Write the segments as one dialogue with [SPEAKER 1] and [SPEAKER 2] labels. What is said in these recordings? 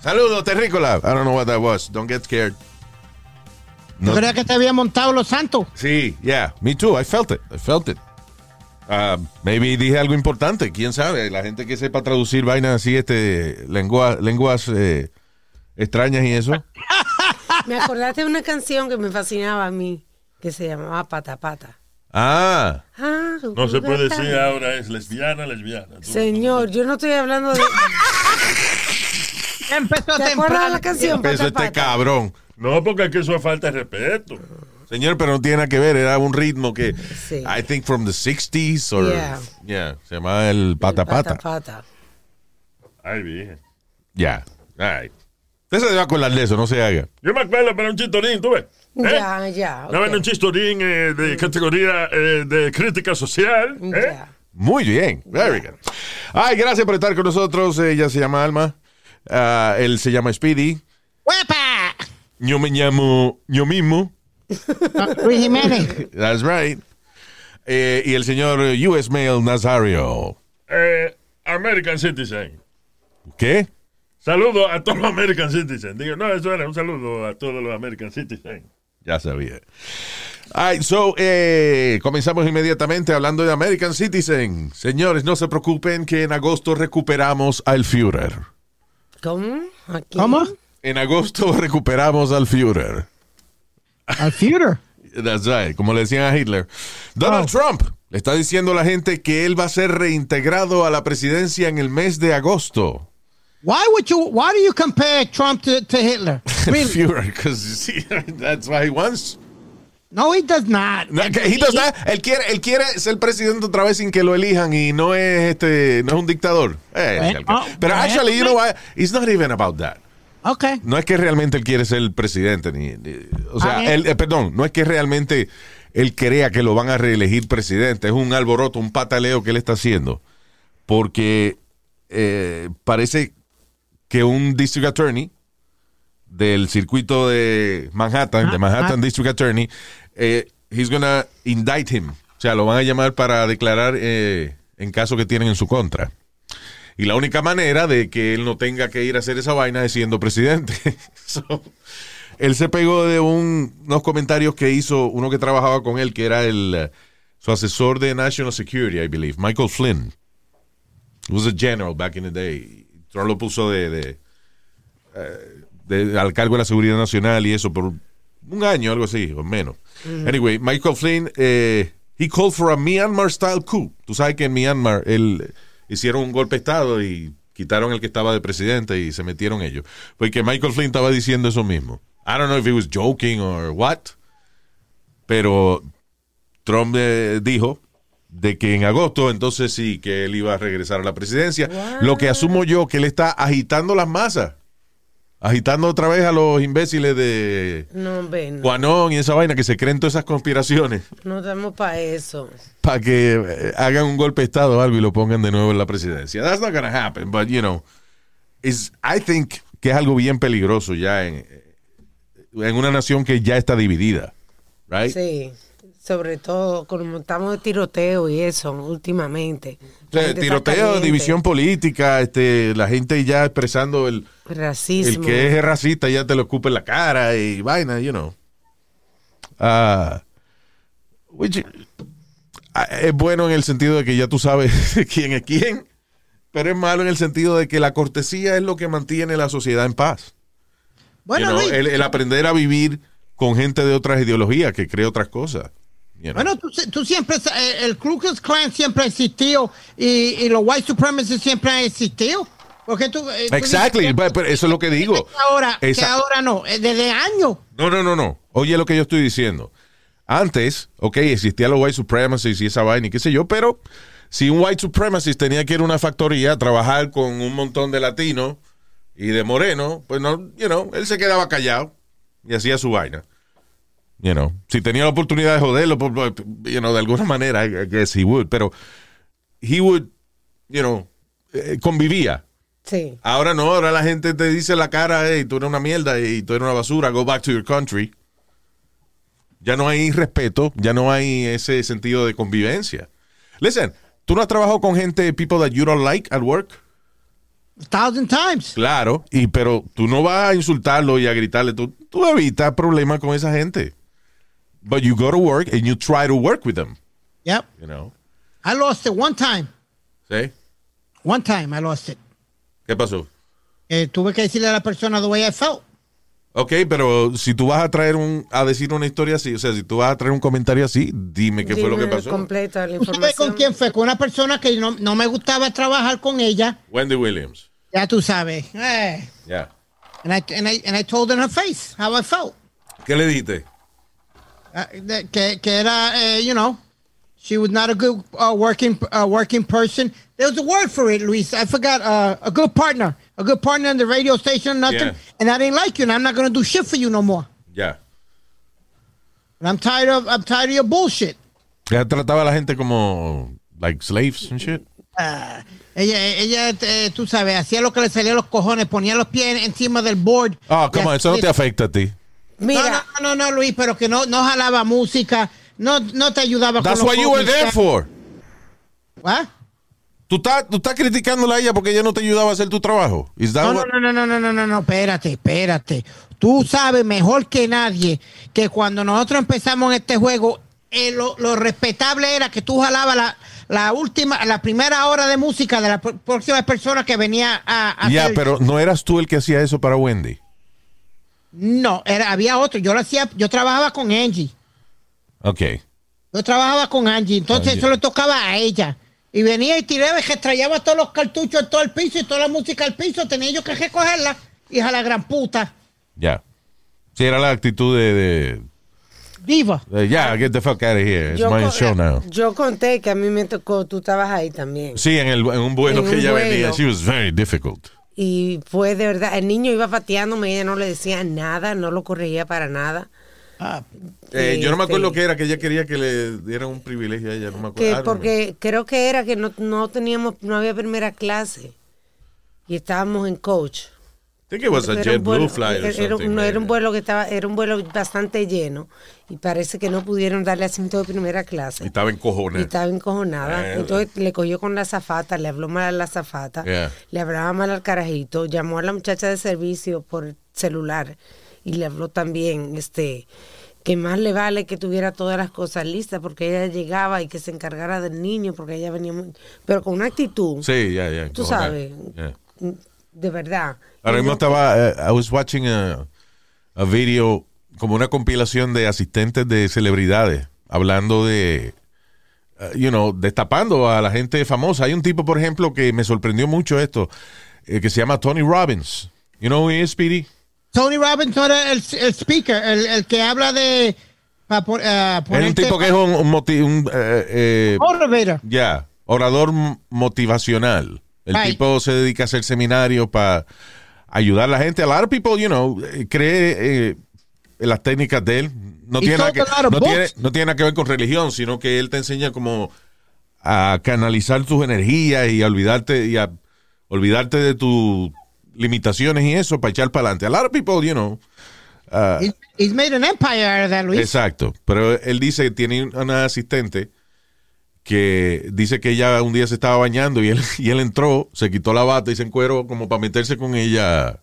[SPEAKER 1] Saludos, Terrícola. I don't know what that was. Don't get scared.
[SPEAKER 2] Yo creía que te había montado los santos.
[SPEAKER 1] Sí, yeah, me too. I felt it. I felt it. Uh, maybe dije algo importante. Quién sabe. La gente que sepa traducir vainas así, este, lengua, lenguas eh, extrañas y eso.
[SPEAKER 3] Me acordaste de una canción que me fascinaba a mí, que se llamaba Pata Pata.
[SPEAKER 1] Ah,
[SPEAKER 3] Ah,
[SPEAKER 4] No se puede decir ahora es lesbiana, lesbiana. Tú-
[SPEAKER 3] Señor, yo no estoy hablando de.
[SPEAKER 2] Empezó
[SPEAKER 3] ¿Te acuerdas de la
[SPEAKER 2] temprano.
[SPEAKER 3] canción? Pata
[SPEAKER 1] este
[SPEAKER 3] Pata?
[SPEAKER 1] cabrón.
[SPEAKER 4] No, porque aquí eso es falta de respeto.
[SPEAKER 1] Señor, pero no tiene nada que ver. Era un ritmo que,
[SPEAKER 3] Sí.
[SPEAKER 1] I think from the 60s or,
[SPEAKER 3] Yeah.
[SPEAKER 1] yeah, se llamaba el pata pata.
[SPEAKER 3] Pata.
[SPEAKER 4] Ay, virgen.
[SPEAKER 1] Ya, all right. Usted se debe acordar de eso, no se haga.
[SPEAKER 4] Yo me acuerdo para un chistorín, ¿tú ves? ¿Eh?
[SPEAKER 3] Ya, ya.
[SPEAKER 4] Una vez
[SPEAKER 3] ok.
[SPEAKER 4] un chistorín eh, de categoría eh, de crítica social. ¿eh?
[SPEAKER 3] Ya.
[SPEAKER 1] Muy bien, very good. Ay, gracias por estar con nosotros. Ella se llama Alma. Ah, él se llama Speedy.
[SPEAKER 2] ¡Huepa!
[SPEAKER 1] Yo me llamo yo mismo.
[SPEAKER 2] Luis Jiménez.
[SPEAKER 1] That's right. Eh, y el señor US Mail Nazario.
[SPEAKER 4] Eh, American Citizen.
[SPEAKER 1] ¿Qué?
[SPEAKER 4] Saludo a todos los American Citizen. Digo, no, eso era un saludo a todos los American Citizen.
[SPEAKER 1] Ya sabía. All right, so, eh, comenzamos inmediatamente hablando de American Citizen. Señores, no se preocupen que en agosto recuperamos al Führer.
[SPEAKER 3] ¿Cómo? Aquí.
[SPEAKER 2] ¿Cómo?
[SPEAKER 1] En agosto recuperamos al Führer.
[SPEAKER 2] Al Führer.
[SPEAKER 1] That's right, como le decían a Hitler. Donald
[SPEAKER 2] Oh.
[SPEAKER 1] Trump le está diciendo a la gente que él va a ser reintegrado a la presidencia en el mes de agosto.
[SPEAKER 2] Why would you? Why do you compare Trump to, to Hitler? Really?
[SPEAKER 1] Führer, because that's what he wants.
[SPEAKER 2] No, he does not.
[SPEAKER 1] No, he does not. Él quiere, él quiere ser presidente otra vez sin que lo elijan y no es este, no es un dictador. Eh,
[SPEAKER 2] Bueno,
[SPEAKER 1] pero
[SPEAKER 2] bueno.
[SPEAKER 1] actually, you know what? It's not even about that.
[SPEAKER 2] Okay.
[SPEAKER 1] No es que realmente él quiere ser el presidente, ni, ni- o sea,
[SPEAKER 2] Ah,
[SPEAKER 1] él, eh, perdón, no es que realmente él crea que lo van a reelegir presidente. Es un alboroto, un pataleo que él está haciendo. Porque eh, parece que un district attorney del circuito de Manhattan, de
[SPEAKER 2] Ah,
[SPEAKER 1] Manhattan
[SPEAKER 2] ah.
[SPEAKER 1] District Attorney, eh, he's gonna indict him. O sea, lo van a llamar para declarar eh, en caso que tienen en su contra. Y la única manera de que él no tenga que ir a hacer esa vaina es siendo presidente. So, él se pegó de un- unos comentarios que hizo uno que trabajaba con él, que era el su asesor de National Security, I believe, Michael Flynn. He was a general back in the day. Trump lo puso de, de, eh, de- al cargo de la seguridad nacional y eso por un año, algo así, o menos. Anyway, Michael Flynn, eh, he called for a Myanmar style coup. Tú sabes que en Myanmar él, hicieron un golpe de estado y quitaron el que estaba de presidente y se metieron ellos. Porque Michael Flynn estaba diciendo eso mismo. I don't know if he was joking or what, pero Trump eh, dijo de que en agosto entonces sí que él iba a regresar a la presidencia. Lo que asumo yo que él está agitando las masas. Agitando otra vez a los imbéciles de
[SPEAKER 3] No, ven.
[SPEAKER 1] Juanón y esa vaina que se creen todas esas conspiraciones
[SPEAKER 3] No estamos para eso.
[SPEAKER 1] para que eh, hagan un golpe de estado o algo y lo pongan de nuevo en la presidencia. That's not gonna happen, but you know, is I think que es algo bien peligroso ya en, en una nación que ya está dividida, right?
[SPEAKER 3] Sí. Sobre todo, como estamos de tiroteo y eso últimamente.
[SPEAKER 1] O sea, tiroteo, división política, este, la gente ya expresando el, el
[SPEAKER 3] Racismo.
[SPEAKER 1] que es racista ya te lo escupe en la cara y vaina, you know. Ah, which, ah, es bueno en el sentido de que ya tú sabes quién es quién, pero es malo en el sentido de que la cortesía es lo que mantiene la sociedad en paz.
[SPEAKER 2] Bueno,
[SPEAKER 1] You know,
[SPEAKER 2] Luis,
[SPEAKER 1] el, el aprender a vivir con gente de otras ideologías que cree otras cosas. You know.
[SPEAKER 2] bueno, tú, tú siempre, eh, el Ku Klan siempre ha existido y, y los white supremacists siempre han existido. Porque tú, eh, tú
[SPEAKER 1] Exactly,
[SPEAKER 2] dices
[SPEAKER 1] but- but eso es lo que digo.
[SPEAKER 2] que ahora, que ahora no, eh, desde años.
[SPEAKER 1] No, no, no, no. Oye lo que yo estoy diciendo. antes, ok, existía los white supremacists y esa vaina y qué sé yo, pero si un white supremacist tenía que ir a una factoría a trabajar con un montón de latinos y de morenos, pues no, you know, él se quedaba callado y hacía su vaina. You know, si tenía la oportunidad de joderlo, you know, de alguna manera, I guess he would, pero he would, you know, eh, convivía.
[SPEAKER 3] Sí.
[SPEAKER 1] Ahora no, ahora la gente te dice en la cara, hey, tú eres una mierda y tú eres una basura, go back to your country. Ya no hay respeto, ya no hay ese sentido de convivencia. Listen, ¿tú no has trabajado con gente, people that you don't like at work?
[SPEAKER 2] A thousand times.
[SPEAKER 1] Claro, y pero tú no vas a insultarlo y a gritarle, tú, tú evitas problemas con esa gente. But you go to work and you try to work with them,
[SPEAKER 2] Yep.
[SPEAKER 1] you know.
[SPEAKER 2] I lost it one time.
[SPEAKER 1] ¿Sí?
[SPEAKER 2] One time I lost it.
[SPEAKER 1] ¿Qué pasó?
[SPEAKER 2] Eh, tuve que decirle a la persona the way I felt.
[SPEAKER 1] Ok, pero si tú vas a traer un, a decir una historia así, o sea, si tú vas a traer un comentario así, dime qué fue lo que
[SPEAKER 3] Dime
[SPEAKER 1] pasó.
[SPEAKER 3] completo la
[SPEAKER 2] ¿Tú sabes
[SPEAKER 3] información.
[SPEAKER 2] con quién fue? Con una persona que no, no me gustaba trabajar con ella.
[SPEAKER 1] Wendy Williams.
[SPEAKER 2] Ya tú sabes. Eh,
[SPEAKER 1] Ya.
[SPEAKER 2] and, I, and, I, and I told her in her face how I felt.
[SPEAKER 1] ¿Qué le diste?
[SPEAKER 2] Uh, que, que era, eh, you know, she was not a good uh, working uh, working person. There was a word for it, Luis. I forgot. Uh, a good partner, a good partner in the radio station, nothing.
[SPEAKER 1] Yeah.
[SPEAKER 2] And I didn't like you, and I'm not gonna do shit for you no more.
[SPEAKER 1] Ya.
[SPEAKER 2] And I'm tired of I'm tired of your bullshit.
[SPEAKER 1] Ya trataba a la gente como, like, slaves and shit.
[SPEAKER 2] Ella, ella, eh, tú sabes, hacía lo que le salía a los cojones, ponía los pies encima del board.
[SPEAKER 1] Ah,
[SPEAKER 2] Y
[SPEAKER 1] come on, eso no te afecta a ti.
[SPEAKER 3] Mira,
[SPEAKER 2] No, no, no, no, Luis, pero que no, no jalaba música, no, no te ayudaba
[SPEAKER 1] That's
[SPEAKER 2] con los
[SPEAKER 1] what you were there for.
[SPEAKER 2] ¿Ah?
[SPEAKER 1] Tú estás, tú estás criticándola a ella porque ella no te ayudaba a hacer tu trabajo.
[SPEAKER 2] No,
[SPEAKER 1] what-
[SPEAKER 2] no, no, no, no, no, no, no, espérate, espérate. Tú sabes mejor que nadie que cuando nosotros empezamos en este juego, eh, lo, lo respetable era que tú jalabas la, la última, la primera hora de música de la pr- próxima persona que venía a, a
[SPEAKER 1] Ya,
[SPEAKER 2] hacer-
[SPEAKER 1] pero no eras tú el que hacía eso para Wendy.
[SPEAKER 2] No, era, había otro. Yo lo hacía, yo trabajaba con Angie.
[SPEAKER 1] Ok.
[SPEAKER 2] Yo trabajaba con Angie, entonces
[SPEAKER 1] Angie.
[SPEAKER 2] eso le tocaba a ella. Y venía y tiraba y extrañaba todos los cartuchos en todo el piso y toda la música al piso. Tenía yo que recogerla, hija la gran puta.
[SPEAKER 1] Ya. Sí, era la actitud de, de,
[SPEAKER 2] Diva.
[SPEAKER 1] get the fuck out of here. It's
[SPEAKER 3] yo,
[SPEAKER 1] my show now.
[SPEAKER 3] yo conté que a mí me tocó, tú estabas ahí también.
[SPEAKER 1] Sí, en, el, en un vuelo
[SPEAKER 3] En
[SPEAKER 1] que
[SPEAKER 3] un
[SPEAKER 1] ella
[SPEAKER 3] vuelo.
[SPEAKER 1] venía. She was very difficult.
[SPEAKER 3] Y fue de verdad, el niño iba pateándome, ella no le decía nada, no lo corregía para nada.
[SPEAKER 2] Ah,
[SPEAKER 1] Eh, yo no me
[SPEAKER 3] Este,
[SPEAKER 1] acuerdo qué era, que ella quería que le dieran un privilegio a ella. No me acuerdo.
[SPEAKER 3] Que
[SPEAKER 1] know.
[SPEAKER 3] porque creo que era que no, no teníamos, no había primera clase. Y estábamos en coach.
[SPEAKER 1] Think it was a
[SPEAKER 3] Era un vuelo-
[SPEAKER 1] flight or
[SPEAKER 3] era- no, era un vuelo que estaba, era un vuelo bastante lleno y parece que no pudieron darle asiento de primera
[SPEAKER 1] Y
[SPEAKER 3] clase.
[SPEAKER 1] estaba
[SPEAKER 3] Y
[SPEAKER 1] encojonada.
[SPEAKER 3] estaba encojonada.
[SPEAKER 1] Eh,
[SPEAKER 3] Entonces le cogió con la zafata, le habló mal a la zafata,
[SPEAKER 1] Yeah.
[SPEAKER 3] le hablaba mal al carajito, llamó a la muchacha de servicio por celular y le habló también, este, que más le vale que tuviera todas las cosas listas porque ella llegaba y que se encargara del niño porque ella venía muy, pero con una actitud,
[SPEAKER 1] Sí, ya, ya.
[SPEAKER 3] tú sabes. De verdad.
[SPEAKER 1] Ahora mismo estaba, eh, I was watching a, a video, como una compilación de asistentes de celebridades, hablando de, uh, you know, destapando a la gente famosa. Hay un tipo, por ejemplo, que me sorprendió mucho esto, eh, que se llama Tony Robbins. You know who he is, Speedy?
[SPEAKER 2] Tony Robbins no era el, el speaker, el, el que habla de. pa eh,
[SPEAKER 1] Es un tipo que es un, un moti- un, eh, eh, ya, orador motivacional. El
[SPEAKER 2] Right.
[SPEAKER 1] tipo se dedica a hacer seminarios para ayudar a la gente. A lot of people, you know, eh, cree eh, en las técnicas de él. No
[SPEAKER 2] He
[SPEAKER 1] tiene, nada que, no, tiene, no tiene nada que ver con religión, sino que él te enseña como a canalizar tus energías y a olvidarte, y a olvidarte de tus limitaciones y eso para echar para adelante. A lot of people, you know, uh,
[SPEAKER 2] He's, he's made an empire out of that, Luis.
[SPEAKER 1] Exacto. Pero él dice que tiene una asistente que dice que ella un día se estaba bañando y él, y él entró, se quitó la bata y se encueró como para meterse con ella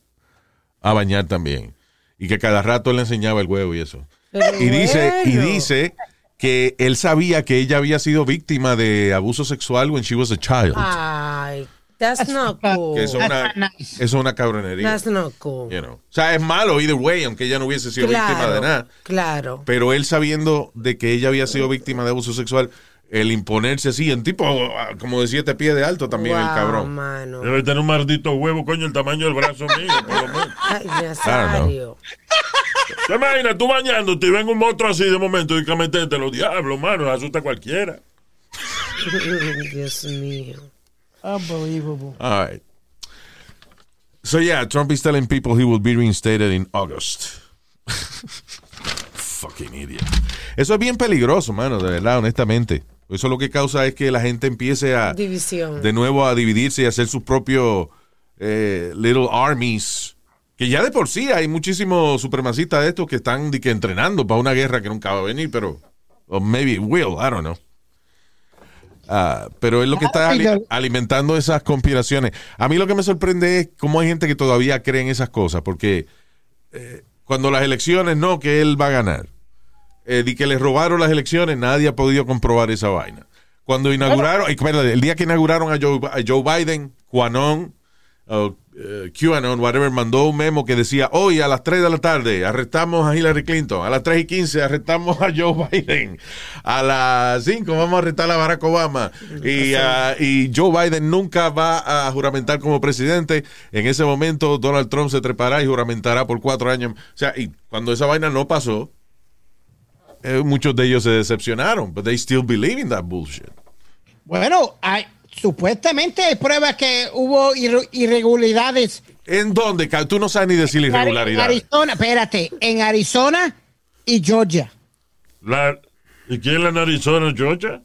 [SPEAKER 1] a bañar también. Y que cada rato él le enseñaba el huevo y eso.
[SPEAKER 3] Pero
[SPEAKER 1] Y dice, y dice que él sabía que ella había sido víctima de abuso sexual when she was a child.
[SPEAKER 3] Ay, that's not cool.
[SPEAKER 1] que eso es una,
[SPEAKER 2] That's not nice.
[SPEAKER 1] eso es una cabronería.
[SPEAKER 3] That's not cool.
[SPEAKER 1] you know. O sea, es malo either way, aunque ella no hubiese sido víctima de nada.
[SPEAKER 3] claro.
[SPEAKER 1] Pero él sabiendo de que ella había sido víctima de abuso sexual, el imponerse así, en tipo ah, como de siete pies de alto también el cabrón.
[SPEAKER 3] mano.
[SPEAKER 4] Debe tener un maldito huevo, coño, el tamaño del brazo mío, por lo menos.
[SPEAKER 3] Ay, Nazario.
[SPEAKER 4] ¿Te imaginas tú bañándote y ven un monstruo así de momento y que meterte los diablos, mano? Asusta a cualquiera.
[SPEAKER 3] Dios mío.
[SPEAKER 2] Unbelievable.
[SPEAKER 1] All right. So yeah, Trump is telling people he will be reinstated in August. Fucking idiot. Eso es bien peligroso, mano, de verdad, honestamente. Eso lo que causa es que la gente empiece a
[SPEAKER 3] División.
[SPEAKER 1] de nuevo a dividirse y hacer sus propios eh, little armies. Que ya de por sí hay muchísimos supremacistas de estos que están de que entrenando para una guerra que nunca va a venir, pero. O maybe it will, I don't know. Ah, pero es lo que está ali- alimentando esas conspiraciones. A mí lo que me sorprende es cómo hay gente que todavía cree en esas cosas, porque eh, cuando las elecciones, no, que él va a ganar. Eh, di que le robaron las elecciones, nadie ha podido comprobar esa vaina. Cuando inauguraron, eh, el día que inauguraron a Joe, a Joe Biden, QAnon, o, eh, QAnon, whatever, mandó un memo que decía, hoy a las 3 de la tarde arrestamos a Hillary Clinton, a las 3 y 15 arrestamos a Joe Biden, a las 5 vamos a arrestar a Barack Obama, y, ah, y Joe Biden nunca va a juramentar como presidente. En ese momento Donald Trump se trepará y juramentará por cuatro años. O sea, y cuando esa vaina no pasó, eh, muchos de ellos se decepcionaron, but they still believe in that bullshit.
[SPEAKER 2] Bueno, hay, supuestamente hay pruebas que hubo irre- irregularidades.
[SPEAKER 1] ¿En dónde? Tú no sabes ni decir
[SPEAKER 2] En
[SPEAKER 1] irregularidad.
[SPEAKER 2] Arizona, espérate, en Arizona y Georgia.
[SPEAKER 4] La, ¿Y quién es la narizona, Georgia?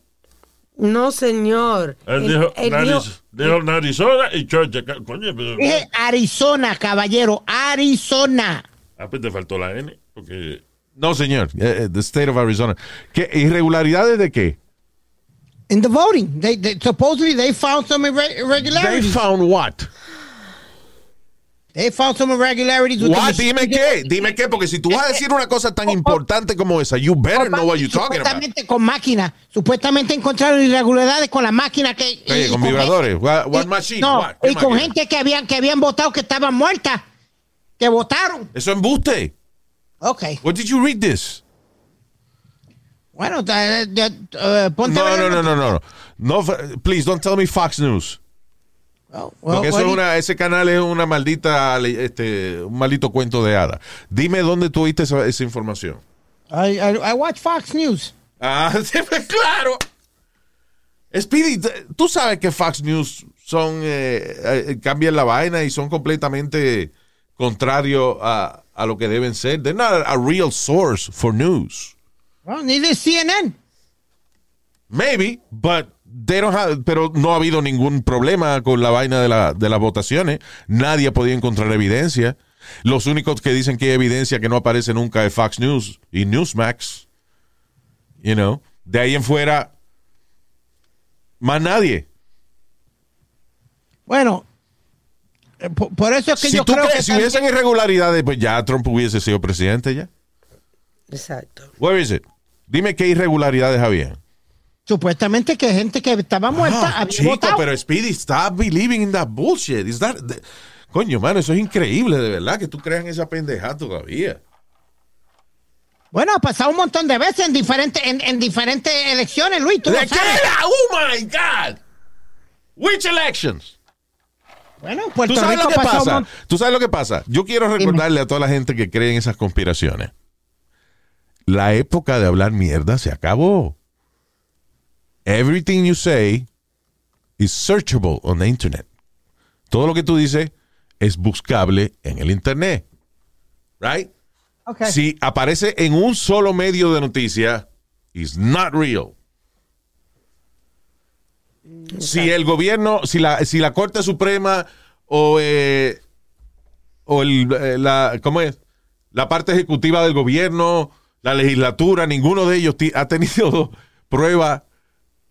[SPEAKER 3] No, señor.
[SPEAKER 4] Él
[SPEAKER 3] El-
[SPEAKER 4] dijo,
[SPEAKER 3] él
[SPEAKER 4] nariz,
[SPEAKER 3] dijo-
[SPEAKER 4] dijo Narizona y Georgia. Coño, pero.
[SPEAKER 2] Dije Arizona, caballero, Arizona.
[SPEAKER 4] Ah, pues te faltó la N. Porque.
[SPEAKER 1] No, señor. Eh, the state of Arizona. ¿Qué, ¿Irregularidades de qué?
[SPEAKER 2] In the voting, they, they supposedly they found some irre-
[SPEAKER 1] They
[SPEAKER 2] irregularities.
[SPEAKER 1] found what?
[SPEAKER 2] They found some irregularities. with the
[SPEAKER 1] What?
[SPEAKER 2] machine.
[SPEAKER 1] Dime qué. Dime qué, porque si tú vas a decir una cosa tan importante como esa, you better know what you're talking about.
[SPEAKER 2] Supuestamente con máquina. Supuestamente encontraron irregularidades con la máquina que.
[SPEAKER 1] Oye, con vibradores. What, what
[SPEAKER 2] y-
[SPEAKER 1] machine?
[SPEAKER 2] No,
[SPEAKER 1] What? ¿Qué
[SPEAKER 2] y con gente que habían, que habían votado que estaban muertas. Que votaron.
[SPEAKER 1] Eso es embuste.
[SPEAKER 2] Ok.
[SPEAKER 1] What did you read this?
[SPEAKER 2] Bueno, eh, ponte
[SPEAKER 1] No, no, no, no, no. No, f- please don't tell me Fox News.
[SPEAKER 2] Oh, well,
[SPEAKER 1] Porque eso es una, ese canal es una maldita, este, un maldito cuento de hada. Dime dónde tú oíste esa, esa información.
[SPEAKER 2] I, I, I watch Fox News.
[SPEAKER 1] Ah, pues, claro. Speedy, tú sabes que Fox News son, eh, cambian la vaina y son completamente contrarios a, a lo que deben ser. They're not a, real source for news.
[SPEAKER 2] Well, neither is CNN.
[SPEAKER 1] Maybe, but they don't have, pero no ha habido ningún problema con la vaina de, la, de las votaciones. Nadie ha podido encontrar evidencia. Los únicos que dicen que hay evidencia que no aparece nunca es Fox News y Newsmax. You know, de ahí en fuera, más nadie.
[SPEAKER 2] Bueno, por, por eso es que
[SPEAKER 1] Si
[SPEAKER 2] yo
[SPEAKER 1] tú
[SPEAKER 2] creo
[SPEAKER 1] crees,
[SPEAKER 2] que
[SPEAKER 1] si hubiesen irregularidades, pues ya Trump hubiese sido presidente ya.
[SPEAKER 3] Exacto.
[SPEAKER 1] Where is it? Dime qué irregularidades había.
[SPEAKER 2] supuestamente que gente que estaba muerta
[SPEAKER 1] Ah,
[SPEAKER 2] había
[SPEAKER 1] chico,
[SPEAKER 2] votado.
[SPEAKER 1] pero Speedy, stop believing in that bullshit. Is that- coño, mano, eso es increíble, de verdad, que tú creas en esa pendejada todavía.
[SPEAKER 2] Bueno, ha pasado un montón de veces en diferentes en, en diferentes elecciones, Luis. Tú
[SPEAKER 1] ¿De
[SPEAKER 2] lo
[SPEAKER 1] qué
[SPEAKER 2] sabes.
[SPEAKER 1] era? Oh my God. Which elections?
[SPEAKER 2] Bueno,
[SPEAKER 1] ¿Tú sabes
[SPEAKER 2] Rico
[SPEAKER 1] lo que pasa? ¿Tú sabes lo que pasa? Yo quiero recordarle a toda la gente que cree en esas conspiraciones. La época de hablar mierda se acabó. Everything you say is searchable on the internet. Todo lo que tú dices es buscable en el internet. Right?
[SPEAKER 2] Ok.
[SPEAKER 1] Si aparece en un solo medio de noticia, is not real. Si el gobierno, si la, si la Corte Suprema o, eh, o el, eh, la, ¿cómo es? La parte ejecutiva del gobierno, la legislatura, ninguno de ellos ha tenido prueba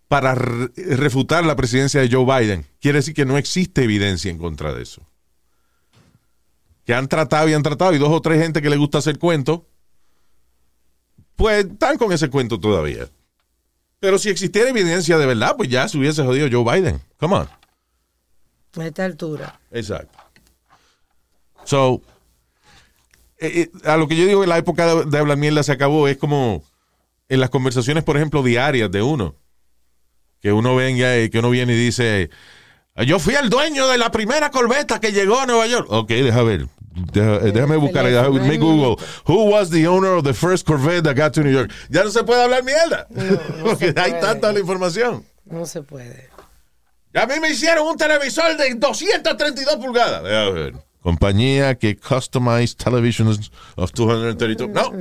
[SPEAKER 1] para re- refutar la presidencia de Joe Biden. Quiere decir que no existe evidencia en contra de eso. Que han tratado y han tratado, y dos o tres gente que le gusta hacer cuentos, pues están con ese cuento todavía. Pero si existiera evidencia de verdad, pues ya se hubiese jodido Joe Biden. Come on.
[SPEAKER 3] A esta altura.
[SPEAKER 1] Exacto. So, eh, eh, a lo que yo digo que la época de, de hablar mierda se acabó es como en las conversaciones, por ejemplo, diarias de uno. Que uno venga y que uno viene y dice, yo fui el dueño de la primera corbeta que llegó a Nueva York. Ok, deja ver. Deja- eh, déjame buscar. déjame
[SPEAKER 3] hay
[SPEAKER 1] Google. Who was the owner of the first Corvette that got to New York? Ya no se puede hablar mierda.
[SPEAKER 3] no
[SPEAKER 1] Porque hay tanta la información.
[SPEAKER 3] No se puede.
[SPEAKER 1] A mí me hicieron un televisor de 232 pulgadas. Déjame ver. Compañía que customized televisions of 232. No.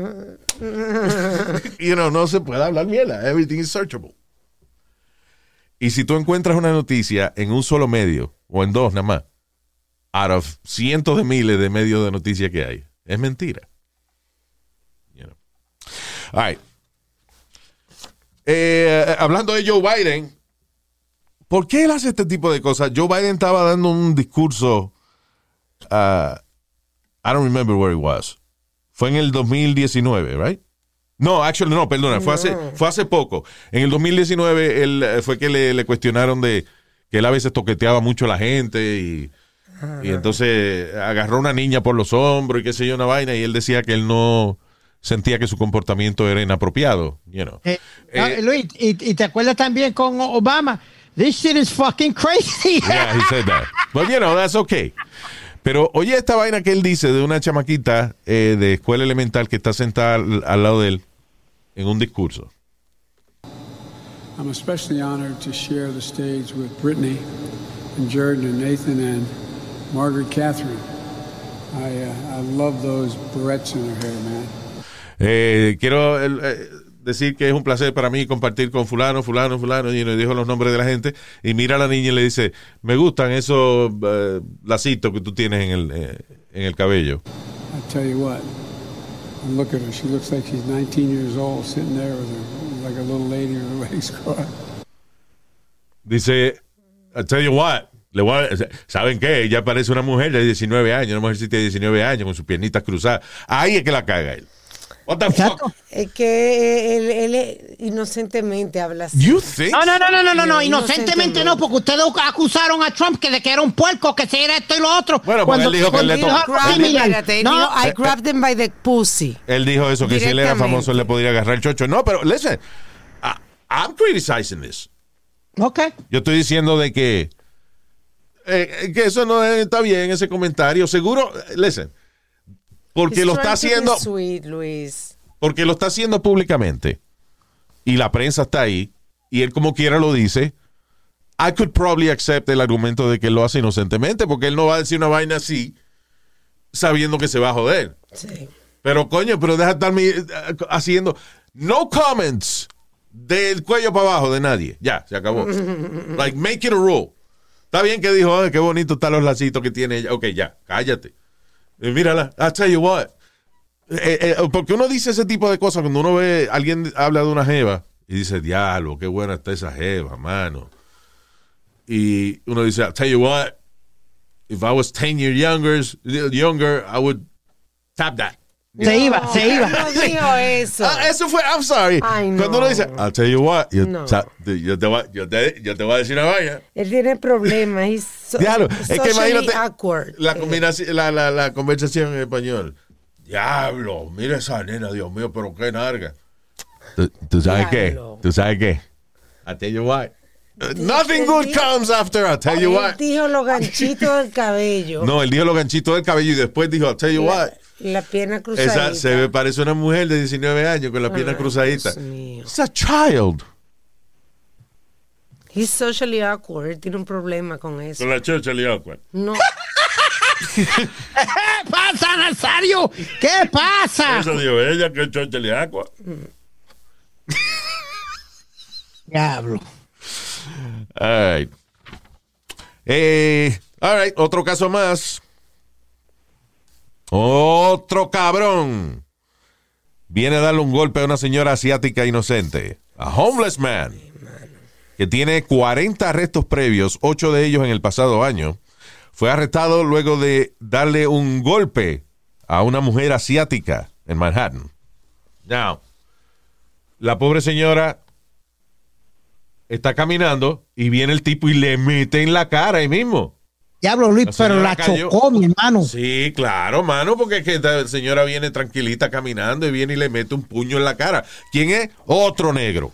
[SPEAKER 1] you know, no se puede hablar mierda. Everything is searchable. Y si tú encuentras una noticia en un solo medio, o en dos nada más, out of cientos de miles de medios de noticias que hay, es mentira. You know. All right. Eh, hablando de Joe Biden, ¿por qué él hace este tipo de cosas? Joe Biden estaba dando un discurso, uh, I don't remember where it was. Fue en el 2019, right? No, actually no, perdona, fue hace, fue hace poco. En el 2019 él, eh, fue que le, le cuestionaron de que él a veces toqueteaba mucho a la gente y, y entonces agarró a una niña por los hombros y qué sé yo, una vaina, y él decía que él no sentía que su comportamiento era inapropiado, you know.
[SPEAKER 2] Eh,
[SPEAKER 1] Eh,
[SPEAKER 2] ah, Luis, y, y te acuerdas también con Obama. This shit is fucking crazy.
[SPEAKER 1] Yeah, he said that. But you know, that's okay. Pero oye esta vaina que él dice de una chamaquita eh, de escuela elemental que está sentada al, al lado de él en un discurso.
[SPEAKER 5] I'm especially honored to share the stage with Brittany and Jordan and Nathan and Margaret Catherine. I, uh, I love those barrettes in her hair, man.
[SPEAKER 1] Eh, quiero eh, decir que es un placer para mí compartir con fulano, fulano, fulano, y nos dijo los nombres de la gente, y mira a la niña y le dice, me gustan esos eh, lacitos que tú tienes en el, eh, en el cabello.
[SPEAKER 5] I tell you what, and look at her. She looks like she's 19 years old, sitting there with her, like a little lady with her legs crossed.
[SPEAKER 1] Dice, I tell you what, le voy a- ¿saben qué? Ella parece una mujer de 19 años, una mujercita de 19 años con sus piernitas cruzadas. Ahí es que la caga él. What the
[SPEAKER 2] Exacto.
[SPEAKER 1] fuck?
[SPEAKER 3] Es que él, él- él inocentemente habla así.
[SPEAKER 1] You think?
[SPEAKER 2] No, no, no, no, no, no, no, inocentemente no, porque ustedes acusaron a Trump que de que era un puerco, que se era esto y lo otro.
[SPEAKER 1] Bueno, porque él dijo que
[SPEAKER 2] cuando
[SPEAKER 1] le
[SPEAKER 2] dijo
[SPEAKER 1] to-
[SPEAKER 2] algo
[SPEAKER 3] Grab-
[SPEAKER 2] similar.
[SPEAKER 3] espérate, él
[SPEAKER 2] No,
[SPEAKER 3] I grabbed them by the pussy.
[SPEAKER 1] Él dijo eso, que si él era famoso él le podría agarrar el chocho. No, pero listen, I- I'm criticizing this.
[SPEAKER 2] ok.
[SPEAKER 1] Yo estoy diciendo de que eh, que eso no está bien, ese comentario. Seguro, listen, porque
[SPEAKER 3] He's
[SPEAKER 1] lo está haciendo,
[SPEAKER 3] Sweet, Luis.
[SPEAKER 1] porque lo está haciendo públicamente y la prensa está ahí y él como quiera lo dice. I could probably accept el argumento de que él lo hace inocentemente porque él no va a decir una vaina así sabiendo que se va a joder.
[SPEAKER 3] Sí.
[SPEAKER 1] Pero coño, pero deja eh, haciendo no comments del cuello para abajo de nadie. Ya, se acabó. like, make it a rule. Está bien que dijo, "Ay, qué bonito están los lacitos que tiene ella. Ok, ya, cállate. Eh, mírala, I'll tell you what. Eh, eh, porque uno dice ese tipo de cosas cuando uno ve, alguien habla de una jeva y dice, diablo, qué buena está esa jeva, mano. Y uno dice, I'll tell you what, if I was 10 years younger, younger I would tap that.
[SPEAKER 2] Se iba, se iba.
[SPEAKER 3] No dijo eso.
[SPEAKER 1] Ah, eso fue, I'm sorry.
[SPEAKER 3] Ay, no.
[SPEAKER 1] Cuando uno dice, I'll tell you what, yo,
[SPEAKER 3] No.
[SPEAKER 1] yo, te, voy, yo, te, yo te voy a decir una vaina.
[SPEAKER 3] Él tiene problemas. He's so,
[SPEAKER 1] Diablo, es que imagínate
[SPEAKER 3] awkward.
[SPEAKER 1] la, combinación, la, la, la conversación en español. Diablo, mira esa nena, Dios mío, pero qué narga. ¿Tú, tú sabes
[SPEAKER 3] Diablo.
[SPEAKER 1] qué? ¿Tú sabes qué? I'll tell you what. Nothing
[SPEAKER 3] él
[SPEAKER 1] good
[SPEAKER 3] dijo-
[SPEAKER 1] comes after I'll tell you
[SPEAKER 3] él
[SPEAKER 1] what.
[SPEAKER 3] dijo los ganchitos del cabello.
[SPEAKER 1] No, él dijo los ganchitos del cabello y después dijo, I'll tell you what.
[SPEAKER 3] La, pierna cruzadita.
[SPEAKER 1] Esa se ve, parece una mujer de 19 años con la pierna cruzadita.
[SPEAKER 3] Dios mío.
[SPEAKER 1] It's a child.
[SPEAKER 3] He's socially awkward. Tiene un problema con eso.
[SPEAKER 4] Con la chocha liado,
[SPEAKER 3] No.
[SPEAKER 2] ¿Qué pasa, Nazario? ¿Qué pasa?
[SPEAKER 4] Eso dijo ella, que chocha liado.
[SPEAKER 2] Diablo.
[SPEAKER 1] All right. Eh, all right, otro caso más. Otro cabrón. Viene a darle un golpe a una señora asiática inocente. A homeless man. Que tiene 40 arrestos previos, 8 de ellos en el pasado año. Fue arrestado luego de darle un golpe a una mujer asiática en Manhattan. Now, la pobre señora está caminando y viene el tipo y le mete en la cara ahí mismo.
[SPEAKER 2] Diablo, Luis,
[SPEAKER 1] La
[SPEAKER 2] pero la
[SPEAKER 1] cayó.
[SPEAKER 2] chocó, mi hermano.
[SPEAKER 1] Sí, claro, mano, porque es que la señora viene tranquilita caminando y viene y le mete un puño en la cara. ¿Quién es? Otro negro.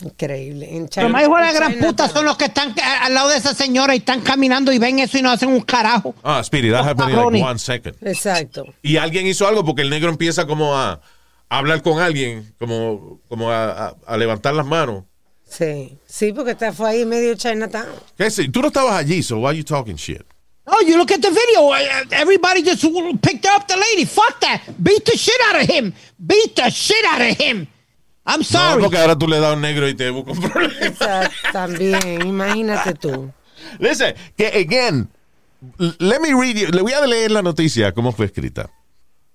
[SPEAKER 3] Increíble. En
[SPEAKER 2] Los
[SPEAKER 3] China-
[SPEAKER 2] más hijos de la gran puta son los que están al lado de esa señora y están caminando y ven eso y no hacen un carajo.
[SPEAKER 1] Ah, Speedy, that happened in
[SPEAKER 2] cabrones.
[SPEAKER 1] like one second.
[SPEAKER 3] Exacto.
[SPEAKER 1] Y alguien hizo algo porque el negro empieza como a, a hablar con alguien, como, como a, a- a levantar las manos.
[SPEAKER 3] Sí. Sí, porque está, fue ahí medio Chinatown.
[SPEAKER 1] ¿Qué sé? Tú no estabas allí, so why you talking shit?
[SPEAKER 2] Oh, you look at the video. uh, Everybody just picked up the lady. Fuck that. Beat the shit out of him. Beat the shit out of him. I'm
[SPEAKER 1] No,
[SPEAKER 2] sorry.
[SPEAKER 1] porque ahora tú le das un negro y te busca un problema.
[SPEAKER 3] Exacto, también, imagínate tú.
[SPEAKER 1] Listen, que again, let me read you, le voy a leer la noticia como fue escrita.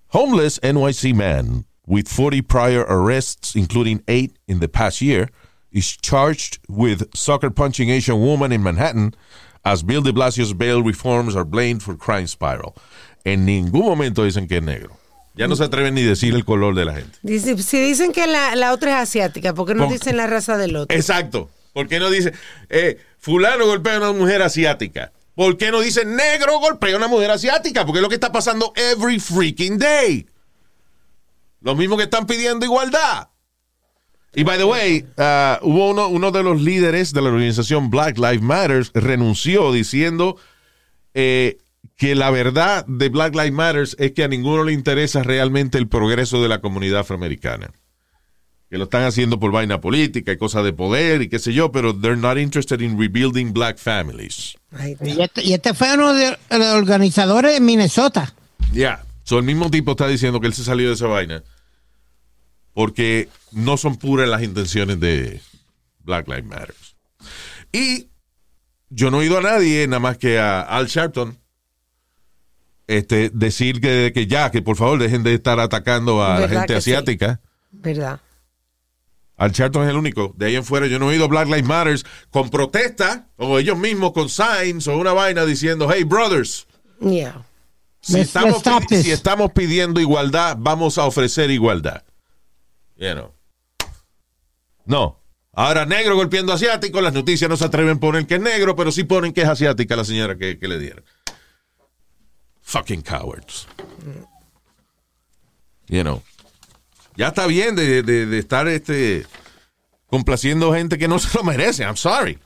[SPEAKER 1] Homeless NYC man with 40 prior arrests, including eight in the past year, is charged with sucker punching Asian woman in Manhattan as Bill de Blasio's bail reforms are blamed for crime spiral. En ningún momento dicen que es negro. Ya no se atreven ni a decir el color de la gente.
[SPEAKER 3] Dice, si dicen que la, la otra es asiática, ¿por qué no dicen la raza del otro?
[SPEAKER 1] Exacto. ¿Por qué no dice, eh, fulano golpea a una mujer asiática? ¿Por qué no dice negro golpea a una mujer asiática? Porque es lo que está pasando every freaking day. Lo mismo que están pidiendo igualdad. Y by the way, uh, hubo uno, uno de los líderes de la organización Black Lives Matter renunció diciendo eh, que la verdad de Black Lives Matter es que a ninguno le interesa realmente el progreso de la comunidad afroamericana que lo están haciendo por vaina política y cosas de poder y qué sé yo, pero they're not interested in rebuilding black families.
[SPEAKER 2] Y este, y este fue uno de los organizadores de Minnesota.
[SPEAKER 1] Yeah. So el mismo tipo está diciendo que él se salió de esa vaina porque no son puras las intenciones de Black Lives Matter. Y yo no he oído a nadie, nada más que a Al Sharpton, este, decir que, que ya, que por favor dejen de estar atacando a la
[SPEAKER 3] ¿Verdad
[SPEAKER 1] gente
[SPEAKER 3] sí?
[SPEAKER 1] asiática.
[SPEAKER 3] ¿Verdad?
[SPEAKER 1] Al Charlton es el único. De ahí en fuera yo no he oído Black Lives Matter con protesta o ellos mismos con signs o una vaina diciendo, hey brothers,
[SPEAKER 3] Yeah.
[SPEAKER 1] si,
[SPEAKER 2] Let's-
[SPEAKER 1] estamos,
[SPEAKER 2] let's stop
[SPEAKER 1] pidi-
[SPEAKER 2] this."
[SPEAKER 1] si estamos pidiendo igualdad, vamos a ofrecer igualdad. You know. No. Ahora negro golpeando asiático, las noticias no se atreven a poner que es negro, pero sí ponen que es asiática la señora que, que le dieron. Fucking cowards. You know. Ya está bien de, de- de estar este complaciendo gente que no se lo merece. I'm sorry.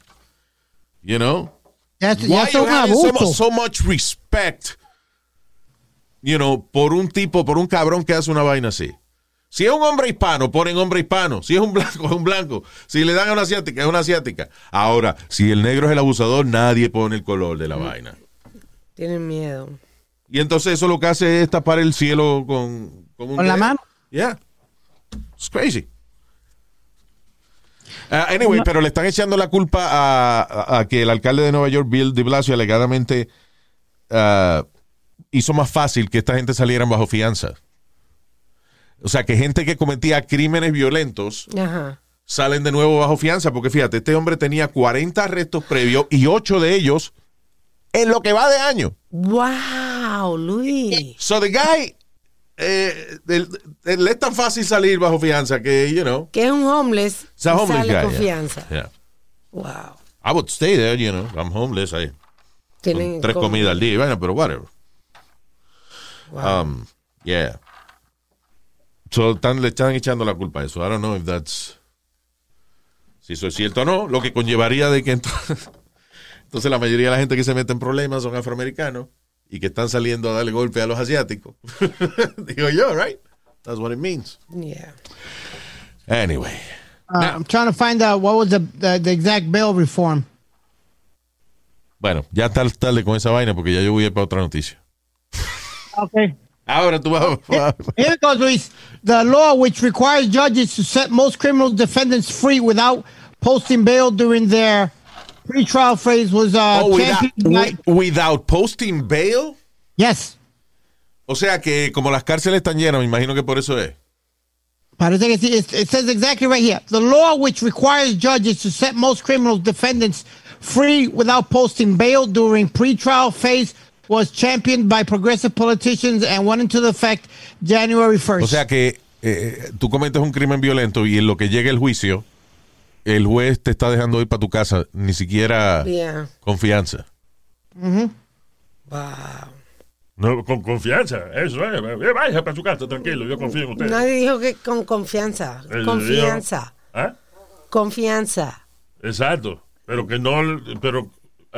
[SPEAKER 1] You know?
[SPEAKER 2] Ya,
[SPEAKER 1] Why you having so, so much respect, you know, por un tipo, por un cabrón que hace una vaina así? Si es un hombre hispano, ponen hombre hispano. Si es un blanco, es un blanco. Si le dan a una asiática, es una asiática. Ahora, si el negro es el abusador, nadie pone el color de la vaina.
[SPEAKER 3] Tienen miedo.
[SPEAKER 1] Y entonces eso lo que hace es tapar el cielo con, con, un
[SPEAKER 2] Con la mano.
[SPEAKER 1] Yeah. It's crazy. Ah, anyway, pero le están echando la culpa a, a- a que el alcalde de Nueva York, Bill de Blasio, alegadamente ah, hizo más fácil que esta gente salieran bajo fianza. O sea, que gente que cometía crímenes violentos
[SPEAKER 3] Ajá.
[SPEAKER 1] salen de nuevo bajo fianza, porque fíjate, este hombre tenía 40 arrestos previos y 8 de ellos en lo que va de año.
[SPEAKER 3] Wow, Luis.
[SPEAKER 1] So the guy, eh, el- el- le es tan fácil salir bajo fianza que, you know,
[SPEAKER 3] Que es un homeless.
[SPEAKER 1] a
[SPEAKER 3] y
[SPEAKER 1] homeless
[SPEAKER 3] sale
[SPEAKER 1] guy.
[SPEAKER 3] con
[SPEAKER 1] yeah.
[SPEAKER 3] fianza.
[SPEAKER 1] Yeah.
[SPEAKER 3] Wow.
[SPEAKER 1] I would stay there, you know, I'm homeless, con
[SPEAKER 3] Tienen
[SPEAKER 1] tres comidas al día, y vaina, pero whatever.
[SPEAKER 3] Wow.
[SPEAKER 1] Um, yeah. So, están- le están echando la culpa a eso. I don't know if that's, si eso es cierto o no, lo que conllevaría de que entonces, entonces la mayoría de la gente que se mete en problemas son afroamericanos y que están saliendo a darle golpe a los asiáticos. Digo yo, right? That's what it means.
[SPEAKER 3] Yeah.
[SPEAKER 1] Anyway.
[SPEAKER 2] Uh, I'm trying to find out what was the, the, the exact bill reform.
[SPEAKER 1] Bueno, ya está tarde con esa vaina porque ya yo voy a ir para otra noticia.
[SPEAKER 2] Okay.
[SPEAKER 1] Ahora tú vas.
[SPEAKER 2] Here it goes, Luis. The law which requires judges to set most criminal defendants free without posting bail during their pre-trial phase was uh,
[SPEAKER 1] Oh, without,
[SPEAKER 2] by-
[SPEAKER 1] without posting bail.
[SPEAKER 2] Yes.
[SPEAKER 1] O sea que como las cárceles están llenas, me imagino que por eso es.
[SPEAKER 2] Parece que sí. It, it says exactly right here. The law which requires judges to set most criminal defendants free without posting bail during pre-trial phase was championed by progressive politicians and went into effect January 1st.
[SPEAKER 1] O sea que eh, tú cometes un crimen violento y en lo que llega el juicio, el juez te está dejando ir para tu casa, ni siquiera
[SPEAKER 3] Yeah.
[SPEAKER 1] confianza.
[SPEAKER 3] Wow.
[SPEAKER 4] No, con confianza, eso es. Eh, Vaya para su casa, tranquilo, yo confío en usted.
[SPEAKER 3] Nadie dijo que con confianza.
[SPEAKER 4] Eh,
[SPEAKER 3] Confianza.
[SPEAKER 4] ¿Ah?
[SPEAKER 3] Confianza.
[SPEAKER 4] Exacto. Pero que no. Pero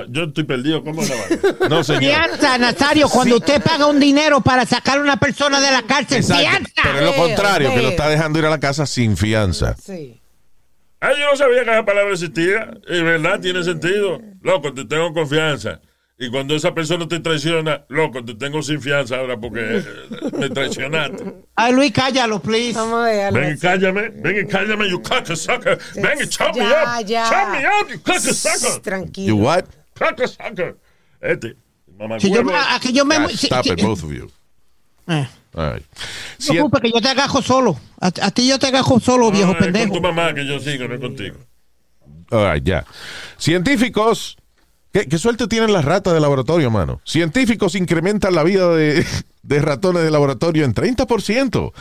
[SPEAKER 4] yo estoy perdido. ¿Cómo es la vaina?
[SPEAKER 1] No, señor.
[SPEAKER 2] Fianza, Nazario, cuando usted paga un dinero para sacar a una persona de la cárcel,
[SPEAKER 1] Exacto.
[SPEAKER 2] fianza.
[SPEAKER 1] Pero es lo contrario, que lo está dejando ir a la casa sin fianza.
[SPEAKER 3] Sí.
[SPEAKER 4] Ah, yo no sabía que esa palabra existía. Y verdad, tiene sentido. Loco, te tengo confianza. Y cuando esa persona te traiciona, loco, te tengo sin fianza ahora porque eh, me traicionaste.
[SPEAKER 2] Ay, Luis, cállalo, please.
[SPEAKER 3] Vamos a ver. algo
[SPEAKER 4] Ven y cállame, ven y cállame, you cocksucker. Ven y chop me up.
[SPEAKER 3] ya.
[SPEAKER 4] Chop me up, you cocksucker.
[SPEAKER 3] Tranquilo.
[SPEAKER 1] You what?
[SPEAKER 4] Cocksucker. Este, mamá
[SPEAKER 2] Si yo, me- a que yo me.
[SPEAKER 1] God,
[SPEAKER 2] si-
[SPEAKER 1] stop
[SPEAKER 2] si-
[SPEAKER 1] it, both of you.
[SPEAKER 2] Eh,
[SPEAKER 1] All right.
[SPEAKER 2] no te preocupes, que yo te agajo solo. A, a ti yo te agajo solo, viejo
[SPEAKER 4] Con
[SPEAKER 2] pendejo.
[SPEAKER 4] tu mamá que yo sigo, no contigo.
[SPEAKER 1] All right, ya. Científicos. ¿Qué, qué suerte tienen las ratas de laboratorio, mano? Científicos incrementan la vida de, de ratones de laboratorio en 30%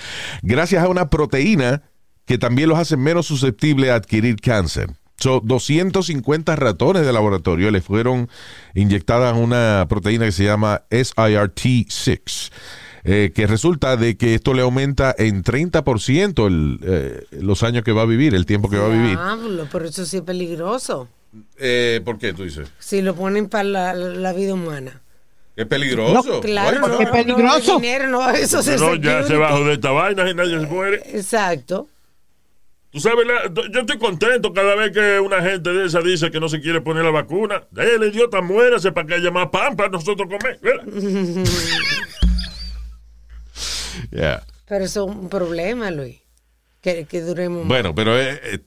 [SPEAKER 1] gracias a una proteína que también los hace menos susceptibles a adquirir cáncer. So, 250 ratones de laboratorio les fueron inyectadas una proteína que se llama SIRT6, eh, que resulta de que esto le aumenta en 30% el, eh, los años que va a vivir, el tiempo que va a vivir.
[SPEAKER 3] Diablo, pero eso sí es peligroso.
[SPEAKER 1] Eh, ¿Por qué tú dices?
[SPEAKER 3] Si lo ponen para la, la vida humana.
[SPEAKER 1] Es peligroso.
[SPEAKER 2] No,
[SPEAKER 3] Claro, no,
[SPEAKER 1] not?
[SPEAKER 2] es peligroso.
[SPEAKER 3] No, dinero, no, eso se
[SPEAKER 4] No, ya se bajó de esta vaina y nadie se muere.
[SPEAKER 3] Exacto.
[SPEAKER 4] Tú sabes, la- yo estoy contento cada vez que una gente de esa dice que no se quiere poner la vacuna. El idiota muérase para que haya más pan para nosotros comer.
[SPEAKER 1] Yeah.
[SPEAKER 3] Pero eso es un problema, Luis. Que, que duremos más.
[SPEAKER 1] Bueno, pero, eh, eh,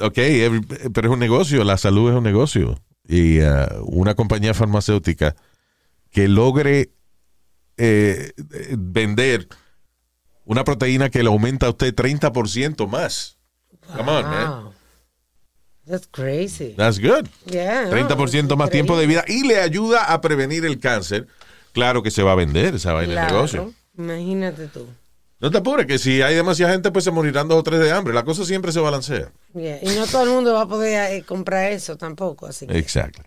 [SPEAKER 1] ok, every- pero es un negocio, la salud es un negocio. Y uh, una compañía farmacéutica que logre eh, eh, vender una proteína que le aumenta a usted 30% más. Come on, man.
[SPEAKER 3] That's crazy.
[SPEAKER 1] That's good.
[SPEAKER 3] Yeah, no,
[SPEAKER 1] 30% más
[SPEAKER 3] increíble.
[SPEAKER 1] tiempo de vida y le ayuda a prevenir el cáncer. Claro que se va a vender esa vaina de
[SPEAKER 3] Claro.
[SPEAKER 1] negocio.
[SPEAKER 3] Imagínate tú.
[SPEAKER 1] No te apures, que si hay demasiada gente, pues se morirán dos o tres de hambre. La cosa siempre se balancea.
[SPEAKER 3] Yeah, Y no todo el mundo va a poder eh, comprar eso tampoco. Así que.
[SPEAKER 1] Exacto.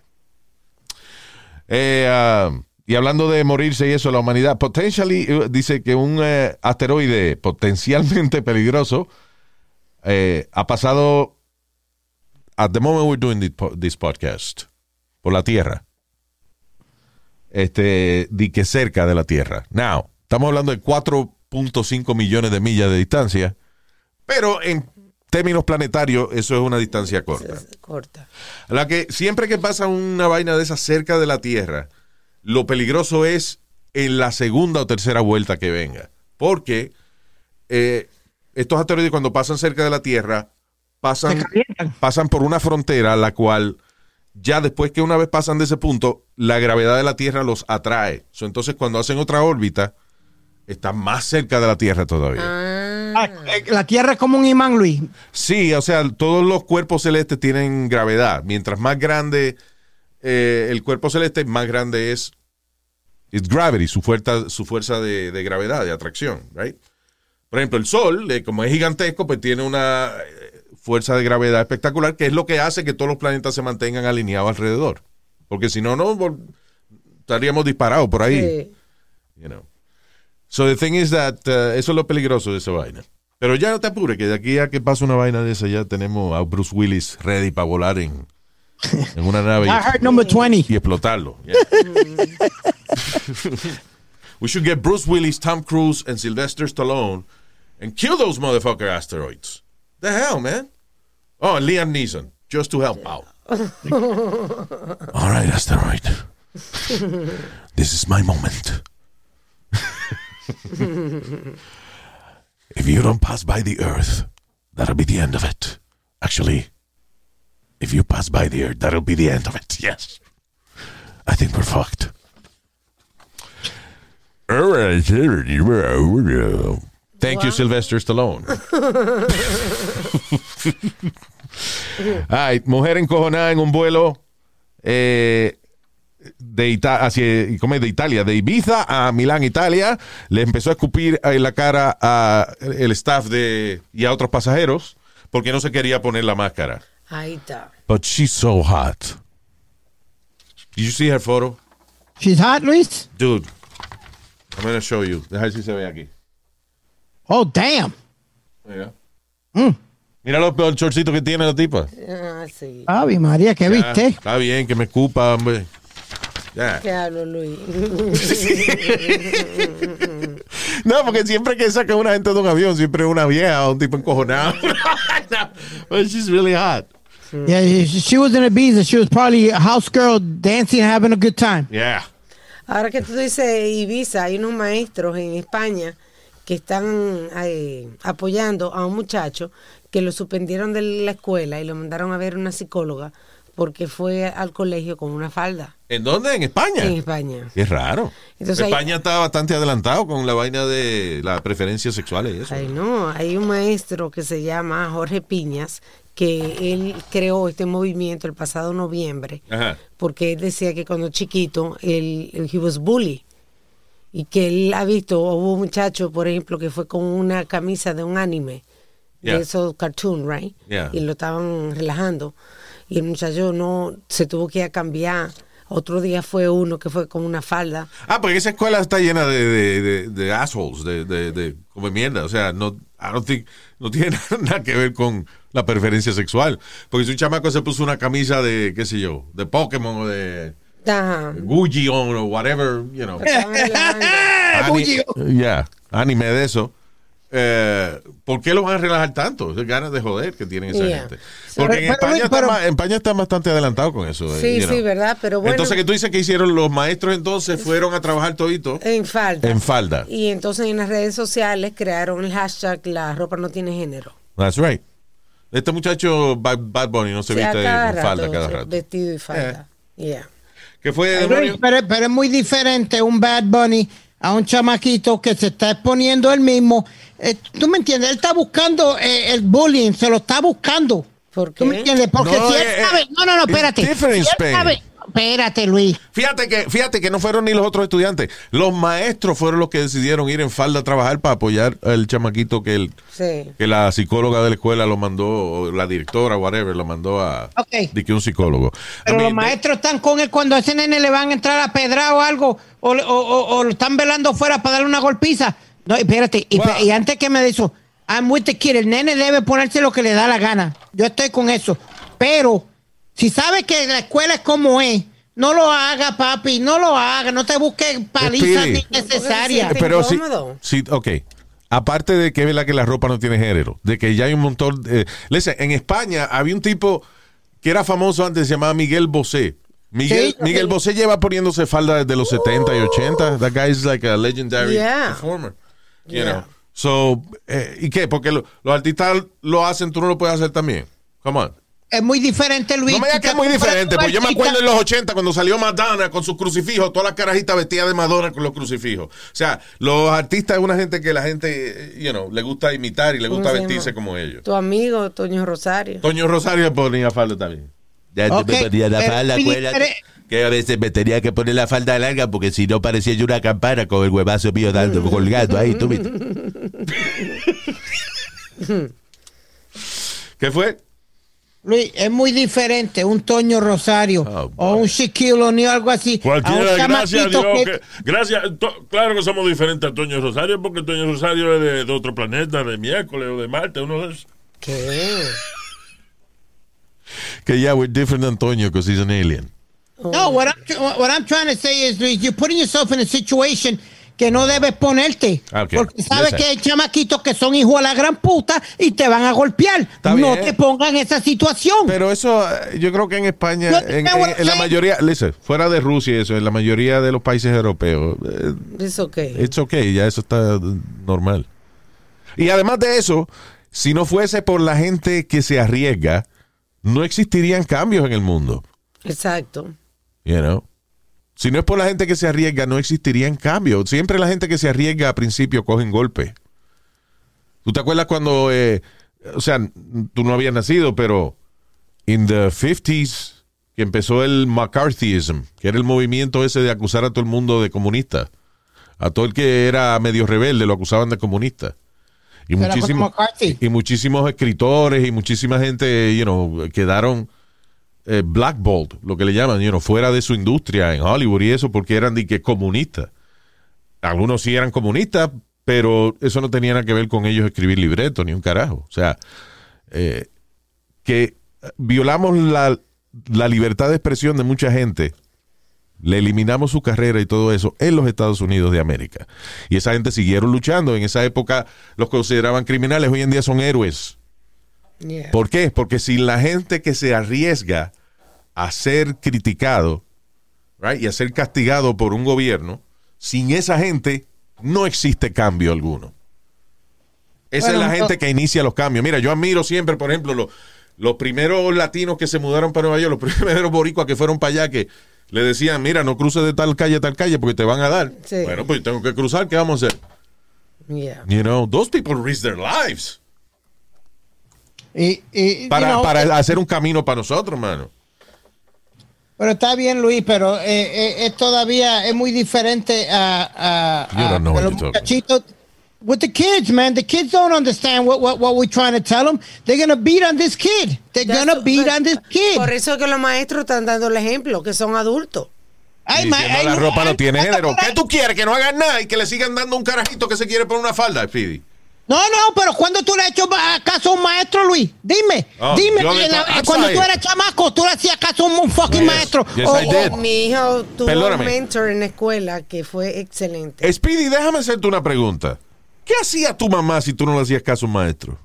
[SPEAKER 1] Eh, ah, y hablando de morirse y eso, la humanidad, potentially, eh, dice que un eh, asteroide potencialmente peligroso eh, ha pasado, at the moment we're doing this po- this podcast, por la Tierra. Este, di que cerca de la Tierra. Now, estamos hablando de 4.5 millones de millas de distancia, pero en términos planetarios, eso es una distancia corta.
[SPEAKER 3] corta.
[SPEAKER 1] La que siempre que pasa una vaina de esa cerca de la Tierra, lo peligroso es en la segunda o tercera vuelta que venga. Porque eh, estos asteroides cuando pasan cerca de la Tierra, pasan, pasan por una frontera la cual ya después que una vez pasan de ese punto, la gravedad de la Tierra los atrae. So, entonces cuando hacen otra órbita, están más cerca de la Tierra todavía.
[SPEAKER 2] Ah, eh, La Tierra es como un imán, Luis.
[SPEAKER 1] Sí, o sea, todos los cuerpos celestes tienen gravedad. Mientras más grande eh, el cuerpo celeste, más grande es it's gravity, su fuerza, su fuerza de, de gravedad, de atracción, right? Por ejemplo, el Sol, eh, como es gigantesco, pues tiene una eh, fuerza de gravedad espectacular, que es lo que hace que todos los planetas se mantengan alineados alrededor. Porque si no, no estaríamos disparados por ahí.
[SPEAKER 3] sí.
[SPEAKER 1] You know. So the thing is that uh, eso es lo peligroso de esa vaina. Pero ya no te apures, que de aquí a que pase una vaina de esa ya tenemos a Bruce Willis ready para volar en, en una nave
[SPEAKER 2] I
[SPEAKER 1] y,
[SPEAKER 2] heard number 20.
[SPEAKER 1] y explotarlo. Yeah. We should get Bruce Willis, Tom Cruise, and Sylvester Stallone and kill those motherfucker asteroids. The hell, man? Oh, and Liam Neeson, just to help out. All right, asteroid. This is my moment. if you don't pass by the Earth, that'll be the end of it. Actually, if you pass by the Earth, that'll be the end of it. Yes. I think we're fucked. All right. Thank you, Sylvester Stallone. Ay, mujer encojonada en un vuelo eh, de, Ita- hacia, ¿cómo es? de Italia, de Ibiza a Milán, Italia. Le empezó a escupir en la cara a el staff de, y a otros pasajeros porque no se quería poner la máscara.
[SPEAKER 3] Ahí está.
[SPEAKER 1] But she's so hot. Did you see her photo?
[SPEAKER 2] She's hot, Luis.
[SPEAKER 1] Dude, I'm gonna show you. Deja ver si se ve aquí.
[SPEAKER 2] Oh, damn.
[SPEAKER 1] Mira.
[SPEAKER 2] Mm.
[SPEAKER 1] Mira los, los shortcitos que tiene la tipa.
[SPEAKER 3] Ah, sí.
[SPEAKER 2] Ave María, ¿qué
[SPEAKER 1] Ya,
[SPEAKER 2] viste?
[SPEAKER 1] Está bien, que me escupa, hombre. Ya.
[SPEAKER 3] ¿Qué hablo, Luis?
[SPEAKER 1] No, porque siempre que saca una gente de un avión, siempre una vieja o un tipo encojonado. But she's really hot.
[SPEAKER 2] Yeah, she she was in Ibiza. She was probably a house girl dancing, having a good time.
[SPEAKER 1] Yeah.
[SPEAKER 3] Ahora que tú dices Ibiza, hay unos maestros en España que están eh, apoyando a un muchacho que lo suspendieron de la escuela y lo mandaron a ver una psicóloga porque fue al colegio con una falda
[SPEAKER 1] ¿En dónde? ¿En España?
[SPEAKER 3] en España.
[SPEAKER 1] Es raro.
[SPEAKER 3] Entonces hay-
[SPEAKER 1] España está bastante adelantado con la vaina de las preferencias sexuales y eso.
[SPEAKER 3] Ay, no, hay un maestro que se llama Jorge Piñas que él creó este movimiento el pasado noviembre
[SPEAKER 1] Ajá.
[SPEAKER 3] porque él decía que cuando chiquito él, él- he was bully y que él ha visto, hubo un muchacho, por ejemplo, que fue con una camisa de un anime,
[SPEAKER 1] Yeah.
[SPEAKER 3] de esos cartoon, right?
[SPEAKER 1] Yeah.
[SPEAKER 3] Y lo estaban relajando. Y el muchacho no se tuvo que ir a cambiar. Otro día fue uno que fue con una falda.
[SPEAKER 1] Ah, porque esa escuela está llena de, de, de, de assholes, de, de, de come mierda. O sea, no, I don't think- no tiene nada que ver con la preferencia sexual. Porque si un chamaco se puso una camisa de, qué sé yo, de Pokémon o de
[SPEAKER 3] Ajá.
[SPEAKER 1] Gucci o whatever, you know. Ani- yeah, anime de eso. Eh, ¿Por qué lo van a relajar tanto? Es ganas de joder que tienen esa
[SPEAKER 3] Yeah.
[SPEAKER 1] gente. Porque en,
[SPEAKER 2] Pero,
[SPEAKER 1] España está
[SPEAKER 2] pero-
[SPEAKER 1] ma- en España está bastante adelantado con eso. eh,
[SPEAKER 3] Sí,
[SPEAKER 1] you
[SPEAKER 3] sí, verdad, pero bueno.
[SPEAKER 1] Entonces, que tú dices que hicieron los maestros entonces fueron a trabajar todito
[SPEAKER 3] En falda.
[SPEAKER 1] en falda.
[SPEAKER 3] Y entonces en las redes sociales crearon el hashtag La ropa no tiene género.
[SPEAKER 1] That's right. Este muchacho Bad, Bunny no se viste en falda
[SPEAKER 3] rato,
[SPEAKER 1] cada rato.
[SPEAKER 3] Vestido y falda. Yeah.
[SPEAKER 1] ¿Qué fue,
[SPEAKER 2] Luis,
[SPEAKER 1] demonio?
[SPEAKER 2] pero, pero es muy diferente un Bad Bunny a un chamaquito que se está exponiendo él mismo. Eh, ¿Tú me entiendes? Él está buscando eh, el bullying, se lo está buscando.
[SPEAKER 3] ¿Por
[SPEAKER 2] ¿Tú me
[SPEAKER 3] qué?
[SPEAKER 2] entiendes? Porque
[SPEAKER 1] No,
[SPEAKER 2] si él
[SPEAKER 1] eh,
[SPEAKER 2] sabe...
[SPEAKER 1] eh,
[SPEAKER 2] No, no, no, espérate. Si él sabe- Espérate, Luis.
[SPEAKER 1] Fíjate que, fíjate que no fueron ni los otros estudiantes. Los maestros fueron los que decidieron ir en falda a trabajar para apoyar al chamaquito que, el,
[SPEAKER 3] Sí.
[SPEAKER 1] que la psicóloga de la escuela lo mandó, o la directora, whatever, lo mandó a
[SPEAKER 2] Ok.
[SPEAKER 1] de que un psicólogo.
[SPEAKER 2] Pero
[SPEAKER 1] I
[SPEAKER 2] los maestros están con él cuando a ese nene le van a entrar a pedra o algo, o, o- o- o lo están velando fuera para darle una golpiza. No, espérate, y,
[SPEAKER 1] Wow.
[SPEAKER 2] y antes que me de eso, I'm with the kid, el nene debe ponerse lo que le da la gana. Yo estoy con eso. Pero, si sabe que la escuela es como es, no lo haga, papi, no lo haga, no te busques palizas innecesarias.
[SPEAKER 1] Pero sí,
[SPEAKER 3] incómodo.
[SPEAKER 1] sí, ok. Aparte de que es verdad que la ropa no tiene género, de que ya hay un montón. de- listen, en España había un tipo que era famoso antes, se llamaba Miguel Bosé. Miguel,
[SPEAKER 2] Sí.
[SPEAKER 1] Miguel Bosé lleva poniéndose falda desde los 70 y 80. That guy is like a legendary
[SPEAKER 3] Yeah.
[SPEAKER 1] performer. You
[SPEAKER 3] Yeah.
[SPEAKER 1] know. So, eh, ¿y qué? Porque lo- los artistas lo hacen, tú no lo puedes hacer también. Come on.
[SPEAKER 2] Es muy diferente, Luis.
[SPEAKER 1] No me digas que es muy diferente, pues yo me acuerdo en los 80 cuando salió Madonna con sus crucifijos, todas las carajitas vestidas de Madonna con los crucifijos. O sea, los artistas es una gente que la gente, eh, you know, le gusta imitar y le gusta
[SPEAKER 3] ¿Cómo se
[SPEAKER 1] vestirse
[SPEAKER 3] llama?
[SPEAKER 1] como ellos.
[SPEAKER 3] Tu amigo Toño Rosario.
[SPEAKER 1] Toño Rosario ponía falda también.
[SPEAKER 6] Ya
[SPEAKER 2] Ok,
[SPEAKER 6] tú me ponías la falda, acuérdate, Que a veces me tenía que poner la falda larga porque si no parecía yo una campana con el huevazo mío dando, colgando ahí, tú viste.
[SPEAKER 1] ¿Qué fue?
[SPEAKER 2] Luis, es muy diferente un Toño Rosario
[SPEAKER 1] Oh,
[SPEAKER 2] o un Shaquille O'Neal, algo así. a
[SPEAKER 4] gracias a Dios.
[SPEAKER 2] que-
[SPEAKER 4] que- gracias, to- claro que somos diferentes a Toño Rosario, porque Toño Rosario es de, de otro planeta, de miércoles o de Marte, uno de esos.
[SPEAKER 3] ¿Qué?
[SPEAKER 1] Que ya, we're different than Toño because he's an alien.
[SPEAKER 2] No, what I'm, what I'm trying to say is, Luis, you're putting yourself in a situation que no debes ponerte.
[SPEAKER 1] Ah, ok.
[SPEAKER 2] Porque sabes que hay chamaquitos que son hijos a la gran puta y te van a golpear.
[SPEAKER 1] Está
[SPEAKER 2] no
[SPEAKER 1] bien.
[SPEAKER 2] te pongan en esa situación.
[SPEAKER 1] Pero eso, eh, yo creo que en España, en, la mayoría, listen, fuera de Rusia y eso, en la mayoría de los países europeos, eh,
[SPEAKER 3] Es ok.
[SPEAKER 1] It's okay, ya eso está normal. Y además de eso, si no fuese por la gente que se arriesga, no existirían cambios en el mundo.
[SPEAKER 3] Exacto.
[SPEAKER 1] You know? Si no es por la gente que se arriesga, no existirían cambios. Siempre la gente que se arriesga a principio cogen golpe. ¿Tú te acuerdas cuando, eh, o sea, tú no habías nacido, pero en the 50s, que empezó el McCarthyism, que era el movimiento ese de acusar a todo el mundo de comunista. A todo el que era medio rebelde lo acusaban de comunista. Y, muchísimos, y muchísimos escritores y muchísima gente, you know, quedaron eh, blackballed, lo que le llaman, you know, fuera de su industria en Hollywood y eso, porque eran de que comunistas. Algunos sí eran comunistas, pero eso no tenía nada que ver con ellos escribir libretos ni un carajo. O sea, eh, que violamos la, la libertad de expresión de mucha gente, le eliminamos su carrera y todo eso en los Estados Unidos de América. Y esa gente siguieron luchando. En esa época los consideraban criminales, hoy en día son héroes.
[SPEAKER 3] Yeah.
[SPEAKER 1] ¿Por qué? Porque sin la gente que se arriesga a ser criticado right, y a ser castigado por un gobierno, sin esa gente no existe cambio alguno. Esa
[SPEAKER 2] Bueno,
[SPEAKER 1] es la
[SPEAKER 2] no-
[SPEAKER 1] gente que inicia los cambios. Mira, yo admiro siempre, por ejemplo, los, los primeros latinos que se mudaron para Nueva York, los primeros boricuas que fueron para allá, que le decían, mira, no cruces de tal calle a tal calle porque te van a dar.
[SPEAKER 3] Sí.
[SPEAKER 1] Bueno, pues tengo que cruzar, ¿qué vamos a hacer?
[SPEAKER 3] Yeah.
[SPEAKER 1] You know, those people risk their lives
[SPEAKER 2] Y, y,
[SPEAKER 1] para,
[SPEAKER 2] you know,
[SPEAKER 1] para
[SPEAKER 2] eh,
[SPEAKER 1] hacer un camino para nosotros, mano.
[SPEAKER 2] Pero está bien, Luis, pero eh, eh, es todavía es muy diferente a, a,
[SPEAKER 1] You
[SPEAKER 2] a-
[SPEAKER 1] don't know
[SPEAKER 2] a
[SPEAKER 1] what
[SPEAKER 2] los
[SPEAKER 1] you're talking
[SPEAKER 2] muchachitos. With the kids, man, the kids don't understand what, what, what we're trying to tell them. They're gonna beat on this kid. They're
[SPEAKER 3] That's-
[SPEAKER 2] gonna beat on this kid.
[SPEAKER 3] Por eso es que los maestros están dando el ejemplo, que son adultos.
[SPEAKER 2] Ay, ma- ay,
[SPEAKER 1] la ropa no tiene
[SPEAKER 2] ¿cuánto
[SPEAKER 1] género. ¿Qué tú quieres? Que no hagan nada y que le sigan dando un carajito que se quiere poner una falda, Speedy.
[SPEAKER 2] No, no, pero cuando tú le has hecho caso a un maestro, Luis, dime,
[SPEAKER 1] Oh,
[SPEAKER 2] dime, la- cuando tú eras chamaco, tú le hacías caso a un fucking
[SPEAKER 1] Yes,
[SPEAKER 2] maestro.
[SPEAKER 1] yes,
[SPEAKER 2] O-
[SPEAKER 1] I
[SPEAKER 2] o-
[SPEAKER 1] did.
[SPEAKER 3] Mi hijo tuvo
[SPEAKER 1] Perdóname.
[SPEAKER 3] un mentor en la escuela que fue excelente.
[SPEAKER 1] Speedy, déjame hacerte una pregunta. ¿Qué hacía tu mamá si tú no le hacías caso a un maestro?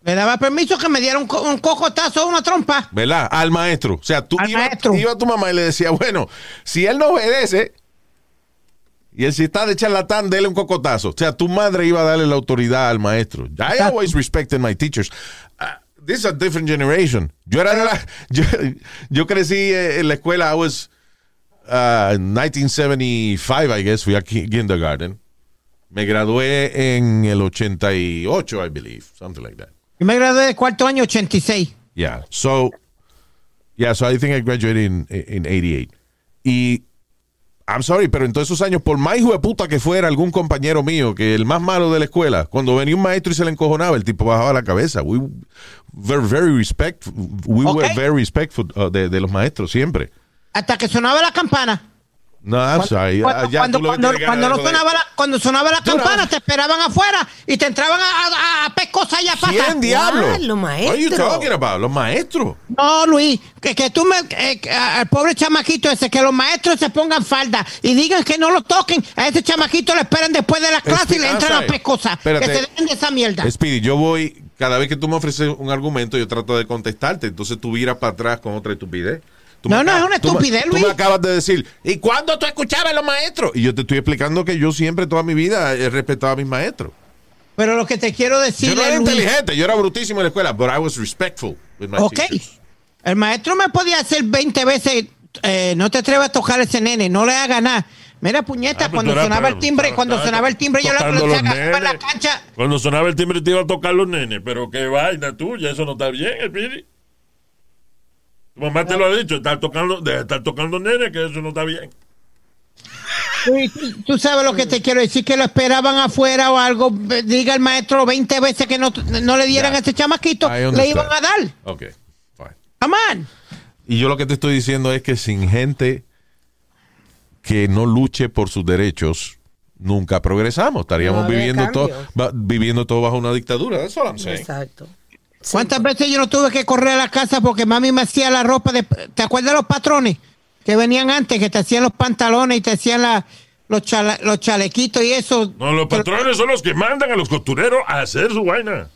[SPEAKER 2] Me daba permiso que me diera un, co- un cocotazo o una trompa.
[SPEAKER 1] ¿Verdad? Al maestro. O sea, tú
[SPEAKER 2] Al
[SPEAKER 1] ibas
[SPEAKER 2] maestro.
[SPEAKER 1] iba a tu mamá y le decía, bueno, si él no obedece y si está de charlatán, dele un cocotazo. O sea, tu madre iba a darle la autoridad al maestro. I always respected my teachers. Uh, this is a different generation. Yo era de la- yo, yo crecí eh, en la escuela, I was uh, 1975, I guess, fui a ki- kindergarten. Me gradué en el 88, I believe, something like that.
[SPEAKER 2] Yo me gradué de cuarto año 86.
[SPEAKER 1] Yeah. So, yeah, so I think I graduated in, in 88. Y, I'm sorry, pero en todos esos años, por más hijo de puta que fuera algún compañero mío, que el más malo de la escuela, cuando venía un maestro y se le encojonaba, el tipo bajaba la cabeza. We were very respectful. We were very respectful uh, de, de los maestros siempre.
[SPEAKER 2] Hasta que sonaba la campana.
[SPEAKER 1] No, I'm sorry.
[SPEAKER 2] Cuando,
[SPEAKER 1] ya
[SPEAKER 2] cuando, cuando- no sonaba la, cuando sonaba la campana, te esperaban afuera y te entraban a, a, a pescosas y a patas.
[SPEAKER 1] ¿Quién diablo?
[SPEAKER 3] Ah, los maestros.
[SPEAKER 1] Los maestros.
[SPEAKER 2] No, Luis, que, que tú me. eh, al pobre chamaquito ese, que los maestros se pongan falda y digan que no lo toquen. A ese chamaquito le esperan después de la clase y le entran a
[SPEAKER 1] sorry.
[SPEAKER 2] pescosas. Que
[SPEAKER 1] Espérate.
[SPEAKER 2] se den de esa mierda.
[SPEAKER 1] Speedy, yo voy, cada vez que tú me ofreces un argumento, yo trato de contestarte. Entonces tú viras para atrás con otra estupidez. Tú
[SPEAKER 2] No, no, es una
[SPEAKER 1] tú
[SPEAKER 2] estupidez,
[SPEAKER 1] Tú
[SPEAKER 2] Luis.
[SPEAKER 1] me acabas de decir, ¿y cuándo tú escuchabas a los maestros? Y yo te estoy explicando que yo siempre, toda mi vida, he respetado a mis maestros.
[SPEAKER 2] Pero lo que te quiero decir
[SPEAKER 1] yo no era
[SPEAKER 2] Luis,
[SPEAKER 1] inteligente, yo era brutísimo en la escuela, but I was respectful with my
[SPEAKER 2] Ok.
[SPEAKER 1] teachers.
[SPEAKER 2] El maestro me podía hacer 20 veces, eh, no te atrevas a tocar ese nene, no le haga nada. Mira, puñeta,
[SPEAKER 4] Ah, pues
[SPEAKER 2] cuando
[SPEAKER 4] tú eras
[SPEAKER 2] sonaba el timbre,
[SPEAKER 4] Estaba-
[SPEAKER 2] cuando
[SPEAKER 4] estaba
[SPEAKER 2] sonaba el timbre, yo le
[SPEAKER 4] tocando los
[SPEAKER 2] en la
[SPEAKER 4] nenes.
[SPEAKER 2] cancha.
[SPEAKER 4] Cuando sonaba el timbre te iba a tocar los nenes, pero qué vaina tuya, eso no está bien, Speedy. Tu mamá te lo ha dicho, estar tocando, de estar tocando nenes, que eso no está bien.
[SPEAKER 2] Tú- Tú sabes lo que te quiero decir, que lo esperaban afuera o algo. Diga el maestro 20 veces que no, no le dieran a ese chamaquito, le iban a dar.
[SPEAKER 1] Ok, fine.
[SPEAKER 2] Come on.
[SPEAKER 1] Y yo lo que te estoy diciendo es que sin gente que no luche por sus derechos, nunca progresamos. Estaríamos
[SPEAKER 3] No
[SPEAKER 1] viviendo, todo, viviendo todo bajo una dictadura. That's all I'm saying.
[SPEAKER 3] Exacto.
[SPEAKER 2] ¿Cuántas veces yo no tuve que correr a la casa porque mami me hacía la ropa de... ¿Te acuerdas de los patrones que venían antes, que te hacían los pantalones y te hacían la- los, chala- los chalequitos y eso?
[SPEAKER 4] No, los patrones son los que mandan a los costureros a hacer su vaina.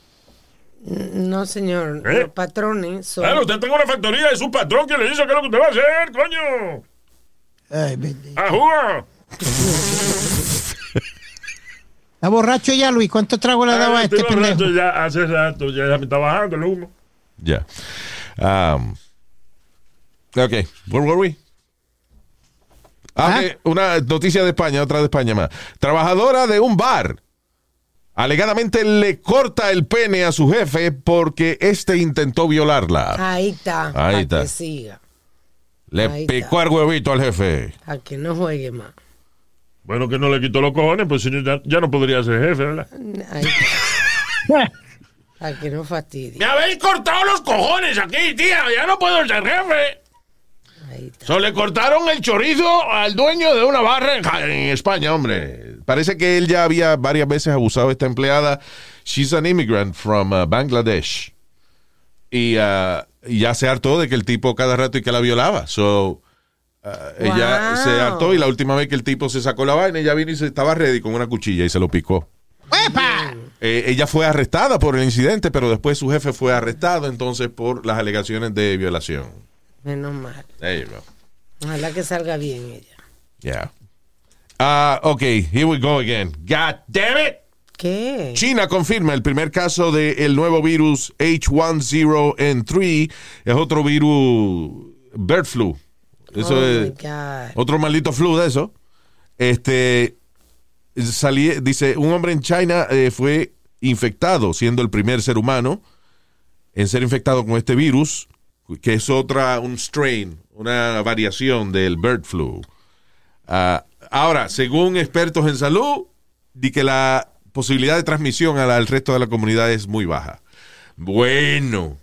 [SPEAKER 3] No, señor.
[SPEAKER 4] ¿Eh?
[SPEAKER 3] Los patrones son.
[SPEAKER 4] Claro, usted tenga una factoría, es un patrón que le dice qué es lo que usted va a hacer, coño.
[SPEAKER 2] Ay, bendito.
[SPEAKER 4] ¡Ajúa!
[SPEAKER 2] ¿Está borracho ya, Luis? ¿Cuánto trago le daba a
[SPEAKER 4] Ah,
[SPEAKER 2] este
[SPEAKER 4] estoy borracho
[SPEAKER 2] pendejo?
[SPEAKER 4] ya hace rato, ya, ya me está bajando el humo.
[SPEAKER 1] Ya. Um, ok, where were we? Ah,
[SPEAKER 2] Ah.
[SPEAKER 1] Una noticia de España, otra de España más. Trabajadora de un bar alegadamente le corta el pene a su jefe porque este intentó violarla.
[SPEAKER 3] Ahí está.
[SPEAKER 1] Ahí está.
[SPEAKER 3] que siga.
[SPEAKER 1] Le
[SPEAKER 3] ahí está.
[SPEAKER 1] picó el huevito al jefe.
[SPEAKER 3] A que no juegue más.
[SPEAKER 4] Bueno, que no le quitó los cojones, pues si no, ya, ya no podría ser jefe, ¿verdad?
[SPEAKER 3] A que no fastidie.
[SPEAKER 4] ¡Me habéis cortado los cojones aquí, tía! ¡Ya no puedo ser jefe!
[SPEAKER 1] So, le cortaron el chorizo al dueño de una barra en, España, hombre. Parece que él ya había varias veces abusado de esta empleada. she's an immigrant from uh, Bangladesh. Y uh, y ya se hartó de que el tipo cada rato y que la violaba. So, uh, ella
[SPEAKER 3] Wow.
[SPEAKER 1] se hartó y la última vez que el tipo se sacó la vaina, ella vino y se estaba ready con una cuchilla y se lo picó.
[SPEAKER 2] ¡Epa!
[SPEAKER 1] Eh, ella fue arrestada por el incidente, pero después su jefe fue arrestado entonces por las alegaciones de violación.
[SPEAKER 3] Menos mal.
[SPEAKER 1] There you go.
[SPEAKER 3] Ojalá que salga bien ella.
[SPEAKER 1] Yeah. Ah, ok, here we go again. God damn it.
[SPEAKER 3] ¿Qué?
[SPEAKER 1] China confirma el primer caso del nuevo virus H1N3. Es otro virus bird flu. Eso
[SPEAKER 3] oh
[SPEAKER 1] es otro maldito flu de eso. Este salí- dice un hombre en China eh, fue infectado, siendo el primer ser humano en ser infectado con este virus, que es otra un strain, una variación del bird flu. Ah, ahora, según expertos en salud, di que la posibilidad de transmisión al, al resto de la comunidad es muy baja. Bueno,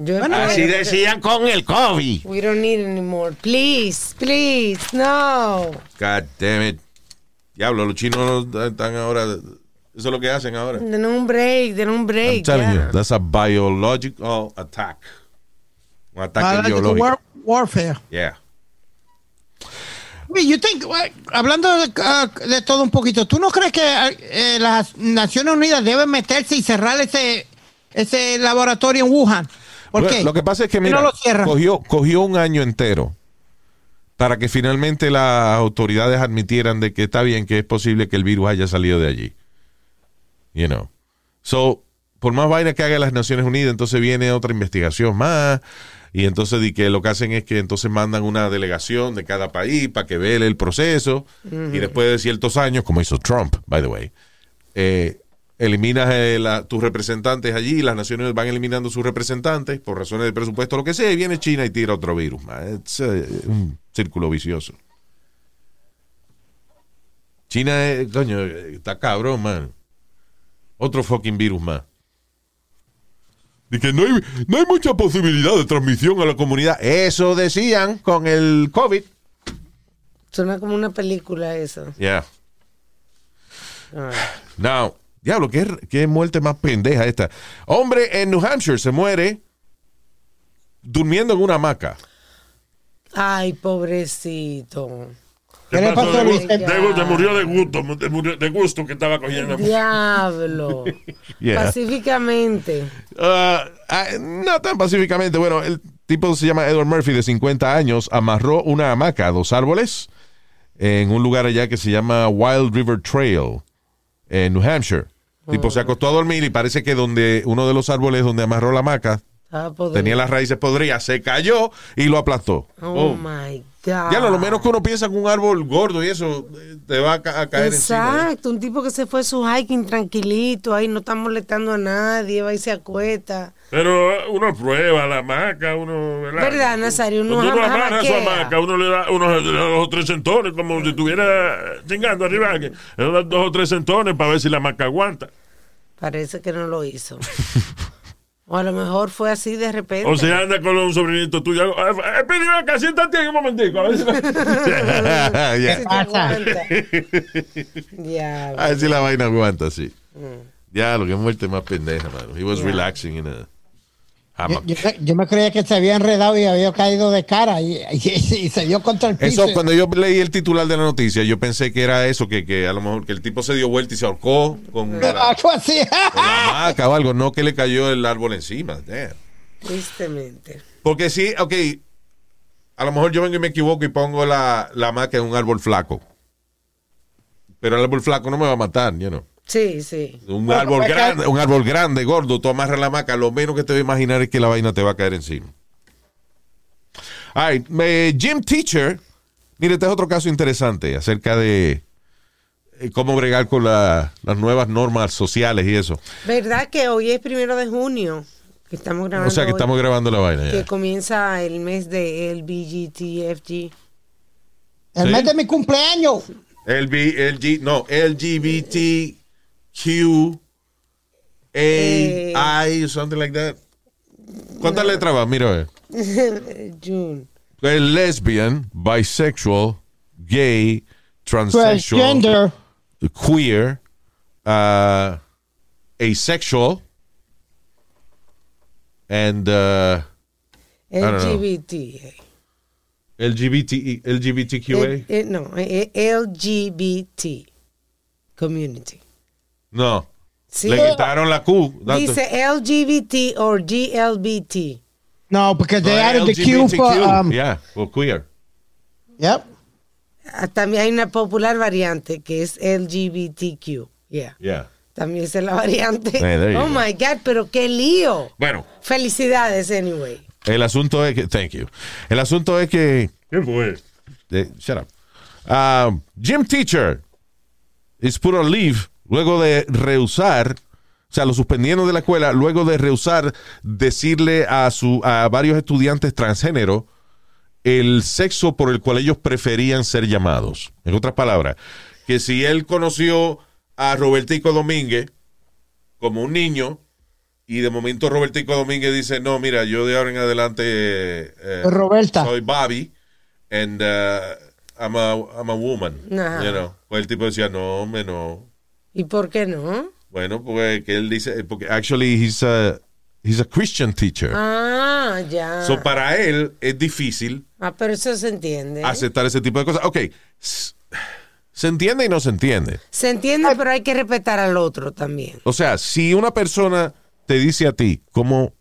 [SPEAKER 3] Yo
[SPEAKER 6] Así decían con el COVID.
[SPEAKER 3] We don't need anymore. Please, please, no.
[SPEAKER 1] God damn it. Diablo, los chinos están ahora. Eso es lo que hacen ahora.
[SPEAKER 3] Denos un break, denos un
[SPEAKER 1] I'm
[SPEAKER 3] break.
[SPEAKER 1] telling
[SPEAKER 3] ya.
[SPEAKER 1] you, that's a biological attack. Un ataque
[SPEAKER 2] Biological
[SPEAKER 1] biológico.
[SPEAKER 2] war- warfare.
[SPEAKER 1] Yeah.
[SPEAKER 2] You think, hablando de, ah, de todo un poquito, ¿tú no crees que eh, las Naciones Unidas deben meterse y cerrar ese, ese laboratorio en Wuhan? ¿Por
[SPEAKER 1] Bueno,
[SPEAKER 2] qué?
[SPEAKER 1] Lo que pasa es que,
[SPEAKER 2] ¿Por qué
[SPEAKER 1] mira,
[SPEAKER 2] no lo cierran?
[SPEAKER 1] cogió, cogió un año entero para que finalmente las autoridades admitieran de que está bien, que es posible que el virus haya salido de allí. You know. So, por más vaina que haga las Naciones Unidas, entonces viene otra investigación más. Y entonces di que lo que hacen es que entonces mandan una delegación de cada país para que vele el proceso. Y después de ciertos años, como hizo Trump, by the way, eh, eliminas eh, la- tus representantes allí, las naciones van eliminando sus representantes por razones de presupuesto, lo que sea, y viene China y tira otro virus. man. Es eh, un círculo vicioso. China, es- coño, eh, está cabrón, man. Otro fucking virus más. Que no hay, no hay mucha posibilidad de transmisión a la comunidad. Eso decían con el COVID.
[SPEAKER 3] Suena como una película eso.
[SPEAKER 1] Yeah. Now, diablo, ¿qué, qué muerte más pendeja esta. Hombre en New Hampshire se muere durmiendo en una hamaca.
[SPEAKER 3] Ay, pobrecito.
[SPEAKER 4] ¿Qué murió de gusto, de, murió de gusto que estaba cogiendo.
[SPEAKER 3] Diablo.
[SPEAKER 1] Yeah.
[SPEAKER 3] Pacíficamente.
[SPEAKER 1] Ah, ah, no tan pacíficamente. Bueno, el tipo se llama Edward Murphy, de 50 años, amarró una hamaca a dos árboles en un lugar allá que se llama Wild River Trail, en New Hampshire. Tipo se acostó a dormir y parece que donde uno de los árboles donde amarró la hamaca
[SPEAKER 3] Podrido.
[SPEAKER 1] tenía las raíces podridas, se cayó y lo aplastó.
[SPEAKER 3] Oh
[SPEAKER 1] Boom.
[SPEAKER 3] my God.
[SPEAKER 1] Ya lo, lo menos que uno piensa que un árbol gordo y eso eh, te va a, ca- a caer encima. ¿eh?
[SPEAKER 3] Exacto, un tipo que se fue a su hiking tranquilito, ahí no está molestando a nadie, va y se acuesta.
[SPEAKER 4] Pero uno prueba la hamaca, uno. ¿verdad?
[SPEAKER 3] ¿Verdad, Nazario? Uno
[SPEAKER 4] uno amarra su hamaca, uno le da unos dos o tres centones, como si estuviera chingando arriba. Le da dos o tres centones para ver si la hamaca aguanta.
[SPEAKER 3] Parece que no lo hizo. o a lo mejor fue así de repente.
[SPEAKER 4] O sea, anda con un sobrinito tuyo. Pidi, acá, siéntate un momentico. A ver si la-
[SPEAKER 1] Yeah.
[SPEAKER 3] Si te
[SPEAKER 2] pasa?
[SPEAKER 1] A ver si la vaina aguanta, sí.
[SPEAKER 3] Mm.
[SPEAKER 1] Ya, lo que muerte más pendeja, mano. He was relaxing in a
[SPEAKER 2] Yo, yo- yo me creía que se había enredado y había caído de cara y, y- y se dio contra el piso.
[SPEAKER 1] Eso, cuando yo leí el titular de la noticia, yo pensé que era eso, que, que a lo mejor que el tipo se dio vuelta y se ahorcó con la,
[SPEAKER 2] Algo así.
[SPEAKER 1] con la hamaca o algo, no que le cayó el árbol encima. Damn.
[SPEAKER 3] Tristemente.
[SPEAKER 1] Porque sí, ok, a lo mejor yo vengo y me equivoco y pongo la, la hamaca en un árbol flaco. Pero el árbol flaco no me va a matar, you know.
[SPEAKER 3] Sí, sí.
[SPEAKER 1] Un
[SPEAKER 2] Bueno,
[SPEAKER 1] árbol
[SPEAKER 2] pues,
[SPEAKER 1] grande, un árbol grande, gordo, tú amarras la hamaca, lo menos que te va a imaginar es que la vaina te va a caer encima. All right, eh, Jim Teacher, mire, este es otro caso interesante acerca de eh, cómo bregar con la- las nuevas normas sociales y eso.
[SPEAKER 3] ¿Verdad que hoy es primero de junio? Que estamos grabando.
[SPEAKER 1] O sea que
[SPEAKER 3] hoy,
[SPEAKER 1] estamos grabando la vaina
[SPEAKER 3] Que
[SPEAKER 1] ya.
[SPEAKER 3] comienza el mes de LBGTFG.
[SPEAKER 2] El
[SPEAKER 1] ¿Sí?
[SPEAKER 2] mes de mi cumpleaños.
[SPEAKER 1] LB, LG, no, LGBTQ,
[SPEAKER 3] Eh.
[SPEAKER 1] A, I, something like that. ¿Cuántas letras va? Mira, a ver.
[SPEAKER 3] June.
[SPEAKER 1] Es lesbian, bisexual, gay, transsexual,
[SPEAKER 2] Transgender.
[SPEAKER 1] queer, uh, asexual, and uh.
[SPEAKER 3] LGBT.
[SPEAKER 1] LGBT, LGBTQA.
[SPEAKER 3] Eh, eh, no, eh, eh, LGBT community.
[SPEAKER 1] No,
[SPEAKER 3] Sí.
[SPEAKER 1] le quitaron la Q.
[SPEAKER 3] Dice LGBT or GLBT.
[SPEAKER 2] No, because they
[SPEAKER 1] No,
[SPEAKER 2] added the Q for. Um,
[SPEAKER 1] yeah, for queer.
[SPEAKER 2] Yep.
[SPEAKER 3] Ah, También hay una popular variante que es LGBTQ. Yeah.
[SPEAKER 1] Yeah.
[SPEAKER 3] También es la variante.
[SPEAKER 1] Hey, there you
[SPEAKER 3] oh
[SPEAKER 1] go.
[SPEAKER 3] my God, pero qué lío.
[SPEAKER 1] Bueno,
[SPEAKER 3] Felicidades, anyway.
[SPEAKER 1] el asunto es que, thank you. El asunto es que,
[SPEAKER 4] ¿Qué fue?
[SPEAKER 1] eh, shut up. Um, gym teacher is put on leave luego de rehusar, o sea, lo suspendieron de la escuela luego de rehusar decirle a su a varios estudiantes transgénero el sexo por el cual ellos preferían ser llamados. En otras palabras, que si él conoció a Robertico Domínguez como un niño y de momento Robertico Domínguez dice, no, mira, yo de ahora en adelante eh,
[SPEAKER 2] Roberta.
[SPEAKER 1] soy Bobby and uh, I'm, a, I'm a woman. You know. Pues el tipo decía, no, hombre, no.
[SPEAKER 3] ¿Y por qué no?
[SPEAKER 1] Bueno, pues que él dice, porque actually he's a, he's a Christian teacher.
[SPEAKER 3] Ah, ya.
[SPEAKER 1] So para él es difícil
[SPEAKER 3] ah, pero eso se entiende.
[SPEAKER 1] aceptar ese tipo de cosas. Ok, se entiende y no se entiende.
[SPEAKER 3] Se entiende, pero hay que respetar al otro también.
[SPEAKER 1] O sea, si una persona te dice a ti, como,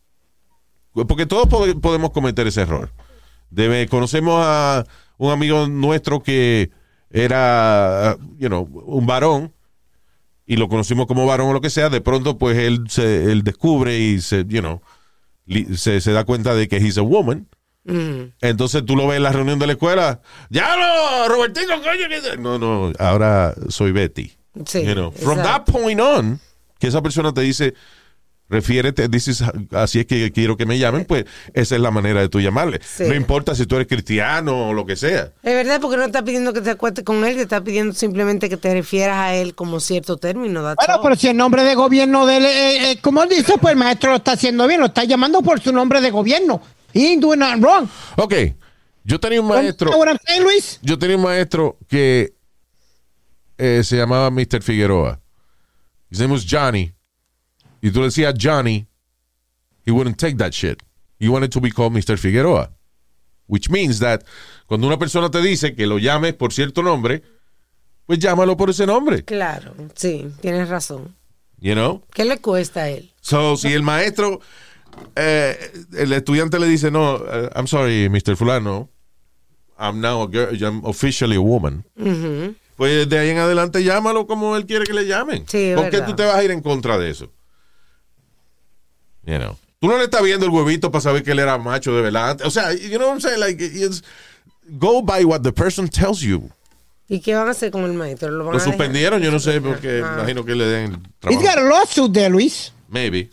[SPEAKER 1] porque todos pode- podemos cometer ese error. Debe, conocemos a un amigo nuestro que era, you know, un varón y lo conocimos como varón o lo que sea, de pronto pues él se él descubre y se, you know, se, se da cuenta de que he's a woman.
[SPEAKER 3] Mm.
[SPEAKER 1] Entonces tú lo ves en la reunión de la escuela. ¡Ya no! ¡Robertico, coño! que-". No, no, ahora soy Betty.
[SPEAKER 3] Sí.
[SPEAKER 1] You know, from that point on, que esa persona te dice, refiérete, dices, así es que quiero que me llamen, pues esa es la manera de tú llamarle.
[SPEAKER 3] Sí.
[SPEAKER 1] No importa si tú eres cristiano o lo que sea.
[SPEAKER 3] Es verdad, porque no está pidiendo que te acuestes con él, te está pidiendo simplemente que te refieras a él como cierto término.
[SPEAKER 2] Bueno,
[SPEAKER 3] all.
[SPEAKER 2] pero si el nombre de gobierno de él, eh, eh, como él dice, pues el maestro lo está haciendo bien, lo está llamando por su nombre de gobierno. He ain't doing nothing wrong.
[SPEAKER 1] Ok, yo tenía un maestro,
[SPEAKER 2] saying, Luis?
[SPEAKER 1] yo tenía un maestro que eh, se llamaba Mr. Figueroa. His name was Johnny. Y tú le decías Johnny, he wouldn't take that shit. He wanted to be called Mr. Figueroa. Which means that cuando una persona te dice que lo llames por cierto nombre, pues llámalo por ese nombre.
[SPEAKER 3] Claro, sí, tienes razón.
[SPEAKER 1] You know?
[SPEAKER 3] ¿Qué le cuesta a él?
[SPEAKER 1] So, si el maestro, eh, el estudiante le dice, no, eh, I'm sorry, Mr. Fulano, I'm now a girl, I'm officially a woman. Pues de ahí en adelante llámalo como él quiere que le llamen.
[SPEAKER 3] Sí,
[SPEAKER 1] ¿Por qué
[SPEAKER 3] verdad.
[SPEAKER 1] tú te vas a ir en contra de eso? You know. Tú no le estás viendo el huevito para saber que él era macho de verdad. O sea, you know what I'm saying? Like, it's- go by what the person tells you.
[SPEAKER 3] ¿Y qué van a hacer con el maestro? ¿Lo, van
[SPEAKER 1] Lo
[SPEAKER 3] a dejar?
[SPEAKER 1] suspendieron, yo no sé, porque
[SPEAKER 3] Ah.
[SPEAKER 1] imagino que le den
[SPEAKER 2] He's
[SPEAKER 1] trabajo.
[SPEAKER 2] got a lawsuit there, Luis.
[SPEAKER 1] Maybe.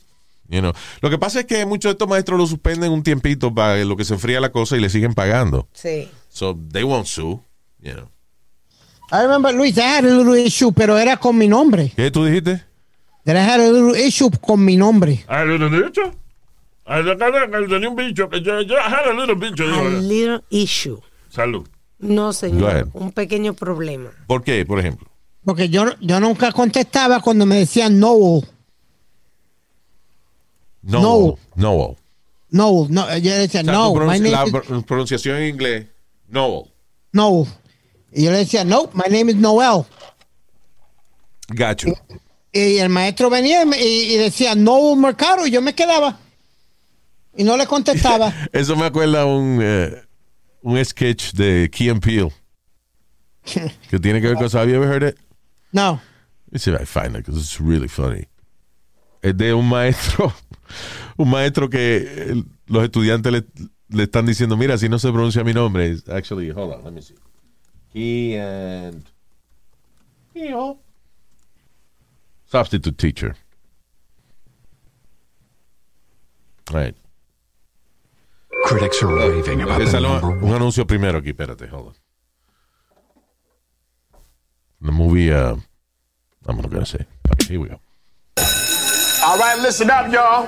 [SPEAKER 1] You know. Lo que pasa es que muchos de estos maestros lo suspenden un tiempito para lo que se enfría la cosa y le siguen pagando.
[SPEAKER 3] Sí.
[SPEAKER 1] So they won't sue. You know.
[SPEAKER 2] I remember, Luis, I had a little issue, pero era con mi nombre.
[SPEAKER 1] ¿Qué tú dijiste?
[SPEAKER 2] That I had a little issue con mi nombre.
[SPEAKER 4] Ah, yo yo tenía un bicho. yo had a little bicho.
[SPEAKER 3] A little issue.
[SPEAKER 4] Salud.
[SPEAKER 3] No, señor. Un pequeño problema.
[SPEAKER 1] ¿Por qué, por ejemplo?
[SPEAKER 2] Porque yo, yo nunca contestaba cuando me decían no,
[SPEAKER 1] No.
[SPEAKER 2] No.
[SPEAKER 1] No.
[SPEAKER 2] no, no. Yo decía
[SPEAKER 1] O sea,
[SPEAKER 2] no,
[SPEAKER 1] pronunci-
[SPEAKER 2] my name
[SPEAKER 1] la
[SPEAKER 2] is
[SPEAKER 1] pronunciación en inglés, no.
[SPEAKER 2] no. Y yo le decía, no, my name is Noel.
[SPEAKER 1] Gacho.
[SPEAKER 2] Y el maestro venía y, decía, no, Mercado, y yo me quedaba. Y no le contestaba.
[SPEAKER 1] Eso me acuerda un, eh, un sketch de Key and Peele que tiene que ver con Have you ever heard it?
[SPEAKER 2] no.
[SPEAKER 1] Let me see if I find it because it's really funny. Es de un maestro, un maestro que eh, los estudiantes le, le están diciendo, mira, si no se pronuncia mi nombre, actually, hold on, let me see. Key and Peele. Substitute teacher. Right.
[SPEAKER 7] Critics are raving about
[SPEAKER 1] Que
[SPEAKER 7] the
[SPEAKER 1] sale
[SPEAKER 7] number
[SPEAKER 1] un, un anuncio primero aquí, espérate, hold on. The movie, uh, I'm not gonna say. Okay, here we go.
[SPEAKER 8] All right, listen up, y'all.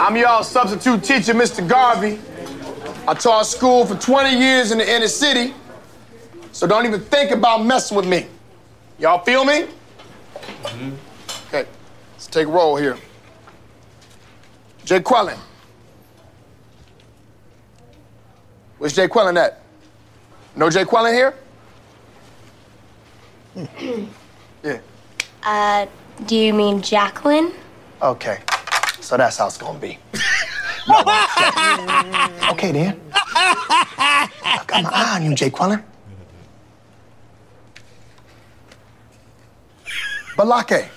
[SPEAKER 8] I'm y'all substitute teacher, Mr. Garvey. I taught school for 20 years in the inner city, so don't even think about messing with me. Y'all feel me? Okay. Let's take a roll here. Jay Quellen. Where's Jay Quellen at? No Jay Quellen here? yeah.
[SPEAKER 9] Uh, do you mean Jacqueline?
[SPEAKER 8] Okay. So that's how it's gonna be. No, okay then. I've got my eye on you, Jay Quellen. Balake.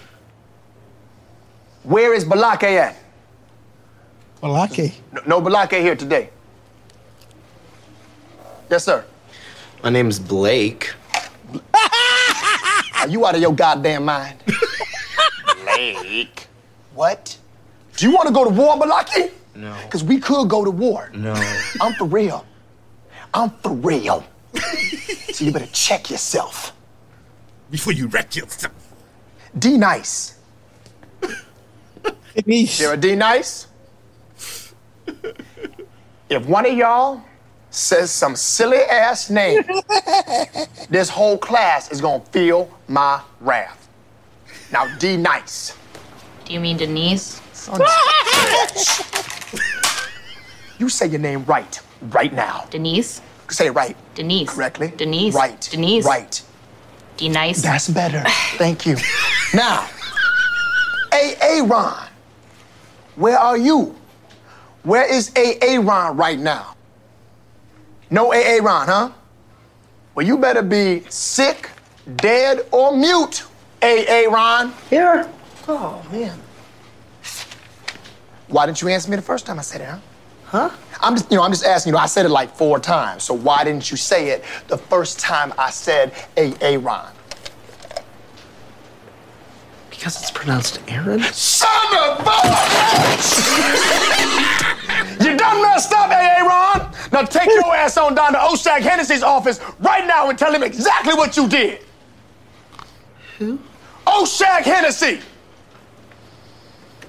[SPEAKER 8] Where is Balake at?
[SPEAKER 2] Balake.
[SPEAKER 8] No, no Balake here today. Yes, sir.
[SPEAKER 10] My name's Blake.
[SPEAKER 8] Are you out of your goddamn mind? Blake. What? Do you want to go to war, Balaki?
[SPEAKER 10] No.
[SPEAKER 8] Because we could go to war.
[SPEAKER 10] No.
[SPEAKER 8] I'm for real. I'm for real. so you better check yourself.
[SPEAKER 4] Before you wreck yourself.
[SPEAKER 8] D nice.
[SPEAKER 2] Denise.
[SPEAKER 8] There a D nice? If one of y'all says some silly ass name, this whole class is gonna feel my wrath. Now, D nice.
[SPEAKER 11] Do you mean Denise?
[SPEAKER 8] You say your name right, right now.
[SPEAKER 11] Denise?
[SPEAKER 8] Say it right.
[SPEAKER 11] Denise.
[SPEAKER 8] Correctly.
[SPEAKER 11] Denise.
[SPEAKER 8] Right.
[SPEAKER 11] Denise.
[SPEAKER 8] Right.
[SPEAKER 11] D nice.
[SPEAKER 8] That's better. Thank you. Now, A.A. Ron, where are you? Where is A.A. Ron right now? No A.A. Ron, huh? Well, you better be sick, dead, or mute, A.A. Ron. Here. Oh, man. Why didn't you answer me the first time I said it, huh? Huh? I'm just, you know, I'm just asking, you know, I said it like four times, so why didn't you say it the first time I said A.A. Ron?
[SPEAKER 10] Because it's pronounced Aaron?
[SPEAKER 8] Son of a bitch! you done messed up, A.A. Ron! Now take your ass on down to Oshag Hennessy's office right now and tell him exactly what you did.
[SPEAKER 10] Who?
[SPEAKER 8] Oshag Hennessy!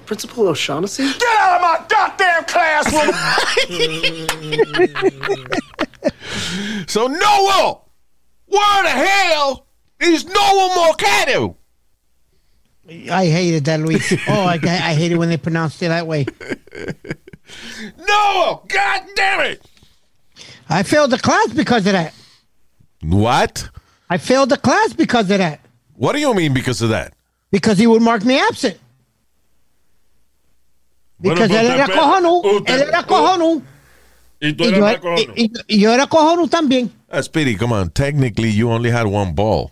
[SPEAKER 10] Principal O'Shaughnessy?
[SPEAKER 8] Get out of my goddamn classroom!
[SPEAKER 1] So Noah, where the hell is Noah Mercado?
[SPEAKER 2] I hated that, Luis. Oh, I, I hate it when they pronounce it that way.
[SPEAKER 1] No! god damn it!
[SPEAKER 2] I failed the class because of that.
[SPEAKER 1] What?
[SPEAKER 2] I failed the class because of that.
[SPEAKER 1] What do you mean because of that?
[SPEAKER 2] Because he would mark me absent.
[SPEAKER 4] Bueno,
[SPEAKER 2] Because él era
[SPEAKER 4] usted-
[SPEAKER 2] cojonu.
[SPEAKER 4] usted-
[SPEAKER 2] Él era cojonu.
[SPEAKER 4] Y tú
[SPEAKER 2] Y
[SPEAKER 4] eres
[SPEAKER 2] yo,
[SPEAKER 4] más cojonudo.
[SPEAKER 2] y- y yo era cojonu también.
[SPEAKER 1] Uh, Speedy, come on. Technically, you only had one ball.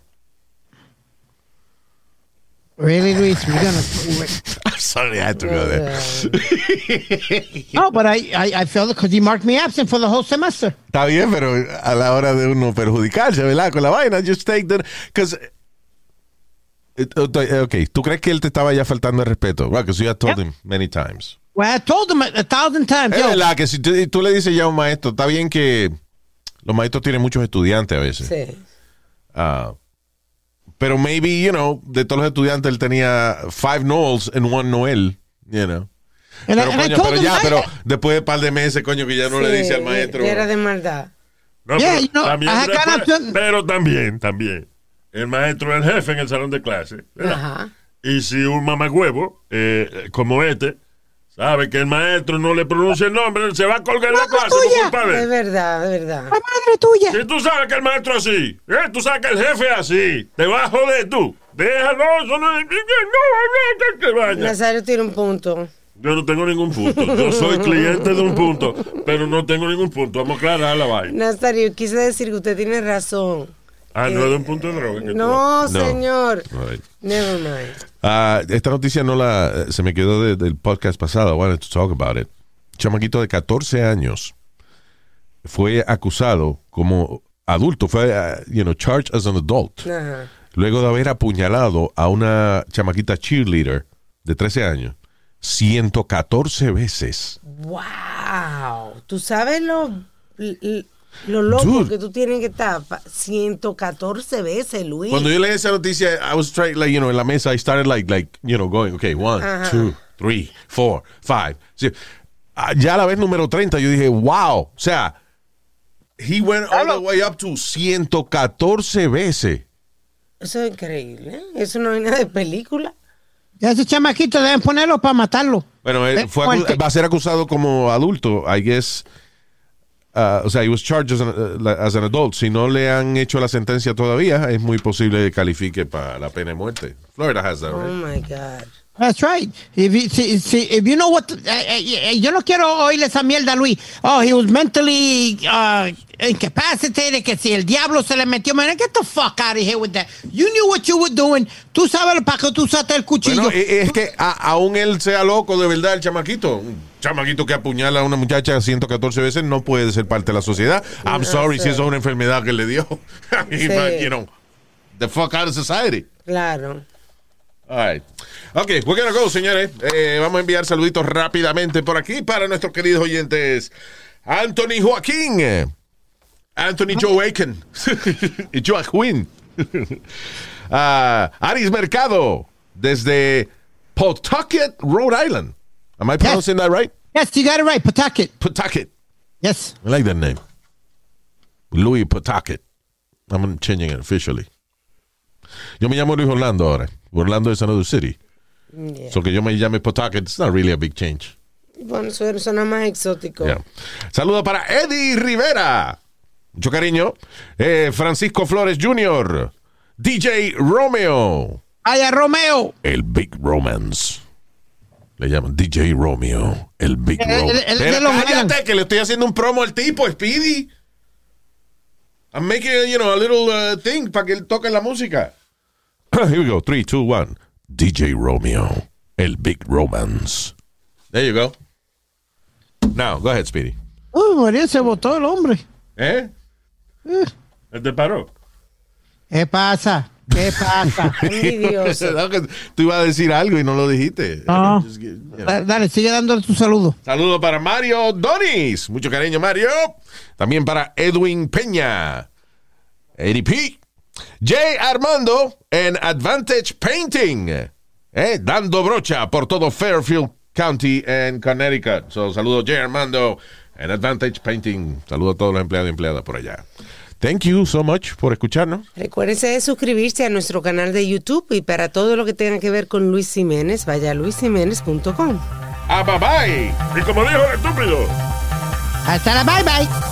[SPEAKER 2] Really, Luis? We're gonna.
[SPEAKER 1] I'm sorry, I had to go there.
[SPEAKER 2] No, but I, I, I it because he marked me absent for the whole semester.
[SPEAKER 1] Está bien, pero a la hora de uno perjudicarse, ¿verdad? Con la vaina, just take the... Because... Ok, ¿tú crees que él te estaba ya faltando el respeto? Well, because you had told him many times.
[SPEAKER 2] Well, I told him a, thousand times.
[SPEAKER 1] Es verdad que si tú, tú le dices ya a un maestro, está bien que los maestros tienen muchos estudiantes a veces.
[SPEAKER 3] Sí.
[SPEAKER 1] Ah, pero maybe, you know, de todos los estudiantes él tenía five Noels and one Noel, you know.
[SPEAKER 2] And
[SPEAKER 1] pero,
[SPEAKER 2] I
[SPEAKER 1] coño, pero
[SPEAKER 2] him
[SPEAKER 1] ya,
[SPEAKER 2] I-
[SPEAKER 1] pero después de un par de meses, coño, que ya no le dice al maestro.
[SPEAKER 3] Era de maldad.
[SPEAKER 4] No,
[SPEAKER 2] Yeah,
[SPEAKER 4] pero,
[SPEAKER 2] you know,
[SPEAKER 4] también después- pero también, también. El maestro es el jefe en el salón de clase. ¿verdad?
[SPEAKER 3] Ajá.
[SPEAKER 4] Y si un mamagüevo, eh, como este, sabe que el maestro no le pronuncia el nombre, se va a colgar la clase por
[SPEAKER 2] tuya.
[SPEAKER 4] culpa de
[SPEAKER 3] Es verdad, es verdad.
[SPEAKER 2] La madre tuya.
[SPEAKER 4] Si tú sabes que el maestro es así, ¿eh? tú sabes que el jefe es así, te vas a joder tú. Déjalo, eso no, no, no, que vaya.
[SPEAKER 3] Nazario tiene un punto.
[SPEAKER 4] Yo no tengo ningún punto. Yo soy cliente de un punto, pero no tengo ningún punto. Vamos a aclarar la vaina.
[SPEAKER 3] Nazario, quise decir que usted tiene razón.
[SPEAKER 4] Ah, no es de un punto de droga. tú-
[SPEAKER 3] No,
[SPEAKER 1] No.
[SPEAKER 3] señor.
[SPEAKER 1] Right.
[SPEAKER 3] Never mind.
[SPEAKER 1] Ah, esta noticia no la se me quedó de- del podcast pasado. I wanted to talk about it. Chamaquito de 14 años fue acusado como adulto, fue, ah, you know, charged as an adult. Luego de haber apuñalado a una chamaquita cheerleader de 13 años 114 veces.
[SPEAKER 3] Wow. ¿Tú sabes lo, lo loco
[SPEAKER 1] Dude.
[SPEAKER 3] que tú tienes que estar? Pa- 114 veces, Luis.
[SPEAKER 1] Cuando yo leí esa noticia, I was trying, like, you know, en la mesa, I started like, like, you know, going, okay, one,
[SPEAKER 3] Ajá.
[SPEAKER 1] two, three, four, five. six. Ah, Ya a la vez número 30, yo dije, wow. O sea, he went all the way up to 114 veces.
[SPEAKER 3] Eso es increíble. ¿eh? Eso no es nada de película.
[SPEAKER 2] Y a ese chamaquito deben ponerlo para matarlo.
[SPEAKER 1] Bueno, él fue va a ser acusado como adulto, I guess. Uh, o sea, he was charged as an, uh, as an adult. Si no le han hecho la sentencia todavía, es muy posible que califique para la pena de muerte. Florida has that,
[SPEAKER 3] Oh
[SPEAKER 1] right?
[SPEAKER 3] my God.
[SPEAKER 2] That's right. If you, si, si- if you know what, eh, eh, eh, yo no quiero oírle esa mierda a Luis. Oh, he was mentally uh, incapacitated, que si el diablo se le metió, man, get the fuck out of here with that. You knew what you were doing. Tú sabes para qué tú usaste el cuchillo.
[SPEAKER 1] Bueno, es que a- aún él sea loco de verdad, el chamaquito. Un chamaquito que apuñala a una muchacha 114 veces no puede ser parte de la sociedad. I'm
[SPEAKER 3] No
[SPEAKER 1] sorry
[SPEAKER 3] sé.
[SPEAKER 1] si eso es una enfermedad que le dio.
[SPEAKER 3] Sí.
[SPEAKER 1] you know, the fuck out of society.
[SPEAKER 3] Claro.
[SPEAKER 1] All right. Ok, we're gonna go, señores. Eh, vamos a enviar saluditos rápidamente por aquí para nuestros queridos oyentes. Anthony Joaquín. Anthony Joe Aiken. Joaquín. Ah, Aris Mercado. Desde Pawtucket, Rhode Island. Am I pronouncing that right?
[SPEAKER 2] Yes, you got it right. Pawtucket.
[SPEAKER 1] Pawtucket.
[SPEAKER 2] Yes.
[SPEAKER 1] I like that name. Louis Pawtucket. I'm changing it officially. Yo me llamo Luis Orlando ahora. Orlando is another city.
[SPEAKER 3] Yeah.
[SPEAKER 1] So que yo me llame Pawtucket, it's not really a big change.
[SPEAKER 3] Bueno, suena, suena más exótico.
[SPEAKER 1] Yeah. Saludo para Eddie Rivera. Mucho cariño. Eh, Francisco Flores Jr. DJ Romeo.
[SPEAKER 2] Vaya Romeo.
[SPEAKER 1] El Big Romance. Le llaman DJ Romeo. El Big
[SPEAKER 2] El- el-
[SPEAKER 1] Romance. cállate, que le estoy haciendo un promo al tipo, Speedy. I'm making, you know, a little uh, thing para que él toque la música. Here we go. Three, two, one. DJ Romeo. El Big Romance. There you go. Now, go ahead, Speedy.
[SPEAKER 2] Uy, María, se botó el hombre.
[SPEAKER 1] ¿Eh?
[SPEAKER 4] ¿Él te paró?
[SPEAKER 2] ¿Qué pasa? ¿Qué pasa?
[SPEAKER 1] Tú ibas a decir algo y no lo dijiste.
[SPEAKER 2] No.
[SPEAKER 1] You know.
[SPEAKER 2] Dale, sigue dándole tu saludo.
[SPEAKER 1] Saludo para Mario Donis. Mucho cariño, Mario. También para Edwin Peña. Eddie P. Jay Armando en Advantage Painting. Eh, dando brocha por todo Fairfield County en Connecticut. So, saludo Jay Armando en Advantage Painting. Saludo a todos los empleados y empleadas por allá. Thank you so much por escucharnos.
[SPEAKER 3] Recuérdense de suscribirse a nuestro canal de YouTube y para todo lo que tenga que ver con Luis Jiménez, vaya a luisjiménez.com.
[SPEAKER 1] Ah, bye bye.
[SPEAKER 4] Y como dijo el estúpido.
[SPEAKER 2] Hasta la bye bye.